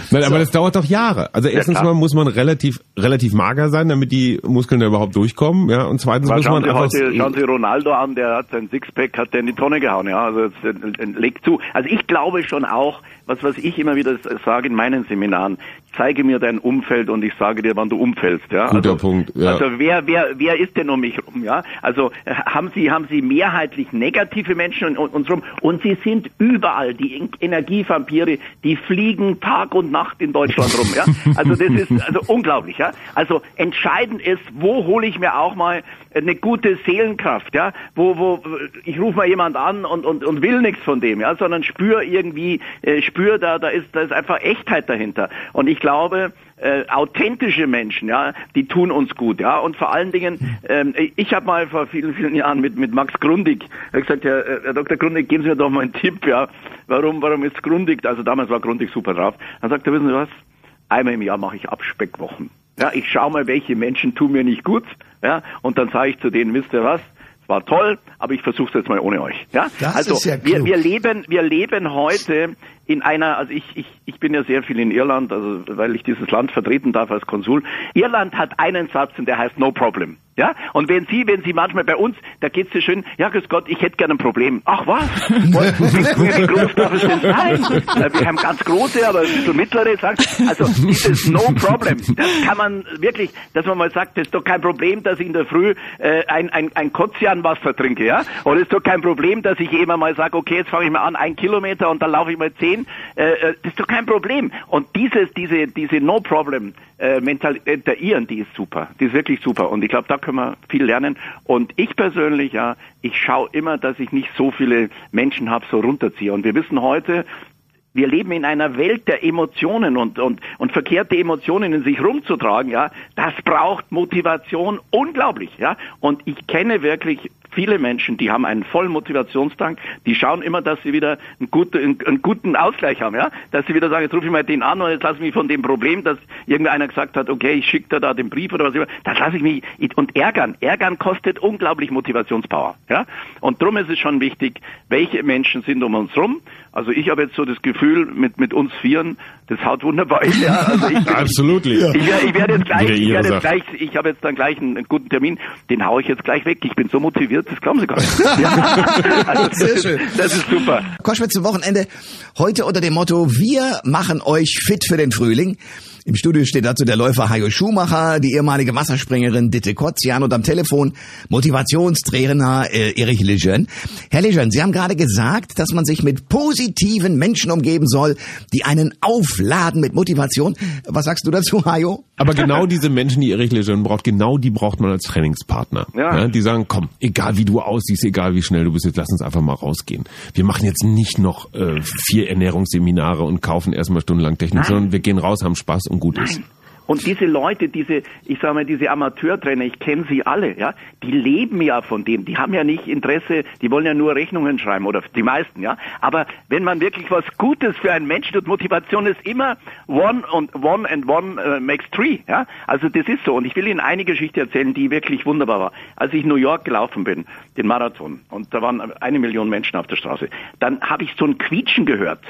Nein, aber das dauert doch Jahre. Also erstens
klar.
mal muss man relativ relativ mager sein, damit die Muskeln da überhaupt durchkommen, ja. Und zweitens
Aber
muss
schauen
man
Sie,
einfach
heute, schauen Sie Ronaldo an, der hat sein Sixpack, hat der in die Tonne gehauen, ja, also äh, äh, legt zu. Also ich glaube schon auch, was, was ich immer wieder sage in meinen Seminaren, zeige mir dein Umfeld und ich sage dir, wann du umfällst, ja.
Guter
also,
Punkt, ja.
Also wer, wer, wer ist denn um mich rum, ja? Also äh, haben Sie, haben Sie mehrheitlich negative Menschen und uns rum und sie sind überall, die En- Energievampire, die fliegen Tag und Nacht in Deutschland rum, ja? Also das ist also unglaublich, ja? Also entscheidend ist, wo hole ich mir auch mal eine gute Seelenkraft, ja? Wo, wo, ich rufe mal jemand an und, und, und will nichts von dem, ja? Sondern spür irgendwie, äh, spür da, da ist, da ist einfach Echtheit dahinter. Und ich glaube, äh, authentische Menschen, ja, die tun uns gut, ja. Und vor allen Dingen, ähm, ich habe mal vor vielen, vielen Jahren mit mit Max Grundig gesagt, Herr, äh, Herr Dr. Grundig, geben Sie mir doch mal einen Tipp, ja. Warum, warum ist Grundig? Also damals war Grundig super drauf. Dann sagt er, wissen Sie was? Einmal im Jahr mache ich Abspeckwochen. Ja, ich schaue mal, welche Menschen tun mir nicht gut, ja. Und dann sage ich zu denen, wisst ihr was? Es war toll, aber ich versuche es jetzt mal ohne euch. Ja?
Das
also
ja
wir, wir leben, wir leben heute in einer, also ich, ich, ich bin ja sehr viel in Irland, also weil ich dieses Land vertreten darf als Konsul. Irland hat einen Satz und der heißt No Problem. Ja? Und wenn Sie, wenn Sie manchmal bei uns, da geht's so schön, ja grüß Gott, ich hätte gerne ein Problem. Ach was? Wie, groß darf es denn sein? Wir haben ganz große, aber ein bisschen mittlere, sagt. Also dieses No Problem, das kann man wirklich, dass man mal sagt, das ist doch kein Problem, dass ich in der Früh äh, ein, ein, ein Kotzianwasser trinke, ja? Oder ist doch kein Problem, dass ich immer mal sage, okay, jetzt fange ich mal an, ein Kilometer und dann laufe ich mal zehn. Äh, äh, das ist doch kein Problem. Und dieses, diese, diese No Problem äh, Mentalität der Iren, die ist super. Die ist wirklich super. Und ich glaube, da können wir viel lernen. Und ich persönlich, ja, ich schaue immer, dass ich nicht so viele Menschen habe, so runterziehe. Und wir wissen heute, wir leben in einer Welt der Emotionen und, und, und verkehrte Emotionen in sich rumzutragen, ja, das braucht Motivation unglaublich, ja. Und ich kenne wirklich viele Menschen, die haben einen vollen Motivationstank, die schauen immer, dass sie wieder einen guten, einen, guten Ausgleich haben, ja. Dass sie wieder sagen, jetzt rufe ich mal den an und jetzt lasse ich mich von dem Problem, dass irgendeiner gesagt hat, okay, ich schicke dir da den Brief oder was immer, das lasse ich mich, und ärgern. Ärgern kostet unglaublich Motivationspower, ja. Und darum ist es schon wichtig, welche Menschen sind um uns rum. Also ich habe jetzt so das Gefühl, mit, mit uns Vieren, das haut wunderbar hin, ja. Also ich,
Absolutely.
ich, werde, ich werde jetzt gleich, ich werde jetzt gleich, ich habe jetzt dann gleich einen, einen guten Termin, den haue ich jetzt gleich weg. Ich bin so motiviert, das glauben Sie gar nicht. Ja. Also, das,
Sehr
ist,
schön.
das ist super.
Koschwitz zum Wochenende. Heute unter dem Motto, wir machen euch fit für den Frühling. Im Studio steht dazu der Läufer Hajo Schumacher, die ehemalige Wasserspringerin Ditte Kotzian und am Telefon Motivationstrainer äh, Erich Lejeune. Herr Lejeune, Sie haben gerade gesagt, dass man sich mit positiven Menschen umgeben soll, die einen aufladen mit Motivation. Was sagst du dazu, Hajo?
Aber genau diese Menschen, die Erich Lejeune braucht, genau die braucht man als Trainingspartner.
Ja.
die sagen, komm, egal wie du aussiehst, egal wie schnell du bist, jetzt lass uns einfach mal rausgehen. Wir machen jetzt nicht noch äh, vier Ernährungsseminare und kaufen erstmal stundenlang Technik, sondern wir gehen raus, haben Spaß und gut ist.
Und diese Leute, diese, ich sage mal, diese Amateurtrainer, ich kenne sie alle, ja, die leben ja von dem. Die haben ja nicht Interesse, die wollen ja nur Rechnungen schreiben oder die meisten, ja. Aber wenn man wirklich was Gutes für einen Menschen tut, Motivation ist immer one und one and one äh, makes three, ja. Also das ist so. Und ich will Ihnen eine Geschichte erzählen, die wirklich wunderbar war. Als ich New York gelaufen bin, den Marathon, und da waren eine Million Menschen auf der Straße, dann habe ich so ein Quietschen gehört,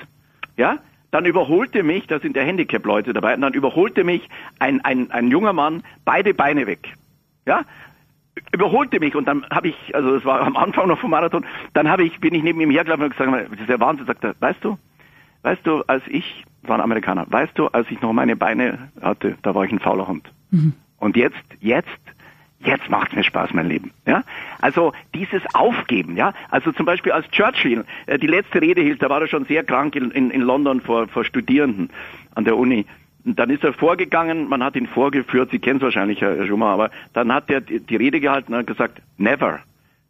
ja. Dann überholte mich, da sind ja Handicap-Leute dabei, und dann überholte mich ein, ein, ein junger Mann beide Beine weg. Ja? Überholte mich und dann habe ich, also das war am Anfang noch vom Marathon, dann habe ich, bin ich neben ihm hergelaufen und gesagt, das ist der Wahnsinn, sagt er, weißt du, weißt du, als ich, war ein Amerikaner, weißt du, als ich noch meine Beine hatte, da war ich ein fauler Hund. Und jetzt, jetzt, jetzt macht mir Spaß, mein Leben. Ja? Also dieses Aufgeben, ja. Also zum Beispiel als Churchill äh, die letzte Rede hielt, da war er schon sehr krank in, in, in London vor, vor Studierenden an der Uni. Und dann ist er vorgegangen, man hat ihn vorgeführt, Sie kennen es wahrscheinlich, Herr Schumacher, aber dann hat er die, die Rede gehalten und hat gesagt, never,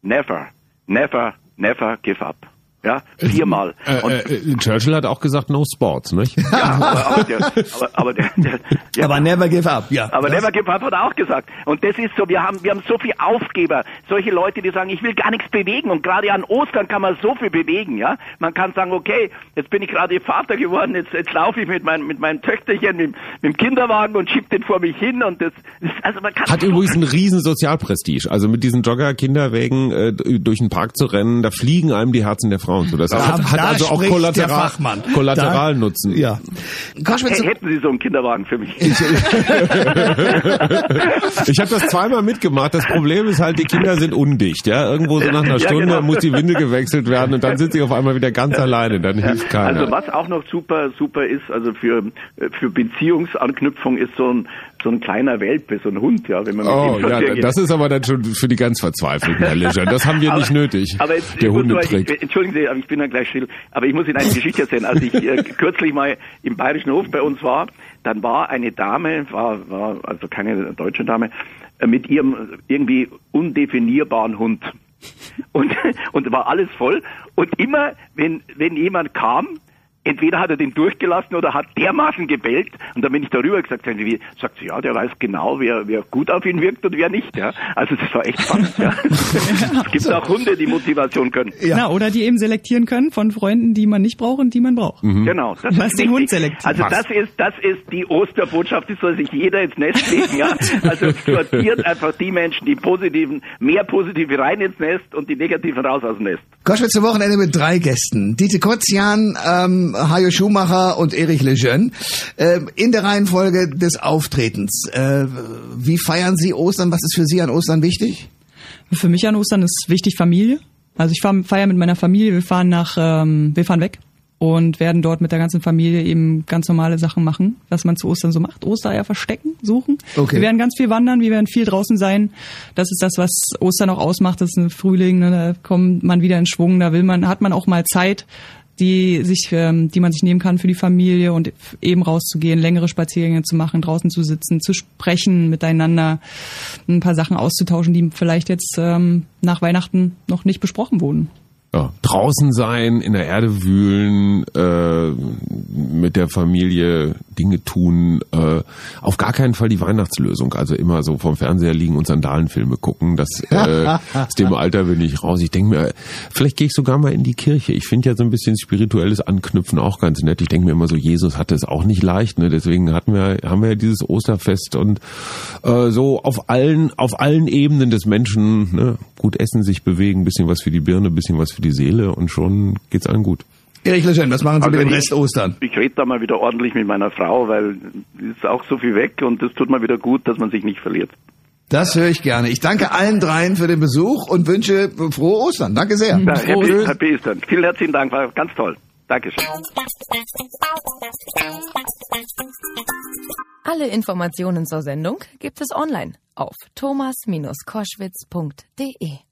never, never, never give up. Ja, viermal.
Äh,
Und,
äh, Churchill hat auch gesagt, no sports, nicht?
ja, aber, aber, der, aber, aber, der, der, der,
Aber never give up, ja.
aber Never Give Up hat er auch gesagt. Und das ist so, wir haben, wir haben so viel Aufgeber, solche Leute, die sagen, ich will gar nichts bewegen. Und gerade an Ostern kann man so viel bewegen, ja. Man kann sagen, okay, jetzt bin ich gerade Vater geworden, jetzt, jetzt laufe ich mit meinem, mit meinem Töchterchen mit, mit dem Kinderwagen und schieb den vor mich hin und das, das also man kann
Hat
so
übrigens einen riesen Sozialprestige. Also mit diesen Jogger-Kinderwägen äh, durch den Park zu rennen, da fliegen einem die Herzen der Frauen zu. Das
Da-
hat, hat
da
also auch Kollateral. Kollateralnutzen.
Ja. Koschwitz,
Hey, hätten Sie so einen Kinderwagen für mich?
Ich habe das zweimal mitgemacht. Das Problem ist halt, die Kinder sind undicht. Ja, irgendwo so nach einer
Ja,
Stunde
genau.
muss die Windel gewechselt werden und dann sind sie auf einmal wieder ganz alleine. Dann hilft keiner.
Also was auch noch super super ist, also für für Beziehungsanknüpfung ist so ein so ein kleiner Welpe, so ein Hund, ja, wenn man mit
Oh
ihm
ja,
geht.
das ist aber dann schon für die ganz Verzweifelten, Herr Leger. Das haben wir nicht nötig.
Aber jetzt,
der Hundetrick.
ich, Entschuldigen Sie, aber ich bin dann gleich still. Aber ich muss Ihnen eine Geschichte erzählen. Als ich äh, kürzlich mal im Bayerischen Hof bei uns war, dann war eine Dame, war, war also keine deutsche Dame, äh, mit ihrem irgendwie undefinierbaren Hund. Und, und war alles voll. Und immer, wenn, wenn jemand kam, entweder hat er den durchgelassen oder hat dermaßen gebellt. Und dann bin ich darüber gesagt, wie, sagt sie, ja, der weiß genau, wer, wer gut auf ihn wirkt und wer nicht. Ja. Also das war echt spannend. Ja. es gibt auch Hunde, die Motivation können.
Ja.
Na, oder die eben selektieren können von Freunden, die man nicht braucht und die man braucht.
Genau. Das
Lass
ist
den. Hund selektieren.
Also das ist, das ist die Osterbotschaft, die soll sich jeder ins Nest legen, ja. Also sortiert einfach die Menschen, die positiven, mehr positive rein ins Nest und die negativen raus aus dem Nest.
Koschwitz zum Wochenende mit drei Gästen. Dieter Kotzian, ähm, Hajo Schumacher und Erich Lejeune. Ähm, in der Reihenfolge des Auftretens. Äh, wie feiern Sie Ostern? Was ist für Sie an Ostern wichtig?
Für mich an Ostern ist wichtig Familie. Also ich feiere mit meiner Familie, wir fahren nach, ähm, wir fahren weg und werden dort mit der ganzen Familie eben ganz normale Sachen machen, was man zu Ostern so macht. Ostereier verstecken, suchen.
Okay.
Wir werden ganz viel wandern, wir werden viel draußen sein. Das ist das, was Ostern auch ausmacht. Das ist ein Frühling, ne? da kommt man wieder in Schwung, da will man, hat man auch mal Zeit, die sich, ähm, die man sich nehmen kann für die Familie und eben rauszugehen, längere Spaziergänge zu machen, draußen zu sitzen, zu sprechen miteinander, ein paar Sachen auszutauschen, die vielleicht jetzt ähm, nach Weihnachten noch nicht besprochen wurden.
Ja, draußen sein, in der Erde wühlen, äh, mit der Familie Dinge tun, äh, auf gar keinen Fall die Weihnachtslösung. Also immer so vom Fernseher liegen und Sandalenfilme gucken. Das äh, aus dem Alter bin ich raus. Ich denke mir, vielleicht gehe ich sogar mal in die Kirche. Ich finde ja so ein bisschen spirituelles Anknüpfen auch ganz nett. Ich denke mir immer so, Jesus hatte es auch nicht leicht. Ne? Deswegen hatten wir, haben wir ja dieses Osterfest und äh, so auf allen, auf allen Ebenen des Menschen ne? gut essen, sich bewegen, bisschen was für die Birne, bisschen was für die Seele und schon geht's allen gut.
Erich Lejeune, was machen Sie mit dem
ich-
Rest Ostern?
Ich rede da mal wieder ordentlich mit meiner Frau, weil es ist auch so viel weg und das tut mal wieder gut, dass man sich nicht verliert.
Das höre ich gerne. Ich danke allen dreien für den Besuch und wünsche frohe Ostern. Danke sehr.
Ja, happy, happy Eastern. Vielen herzlichen Dank, war ganz toll. Dankeschön.
Alle Informationen zur Sendung gibt es online auf thomas-koschwitz.de.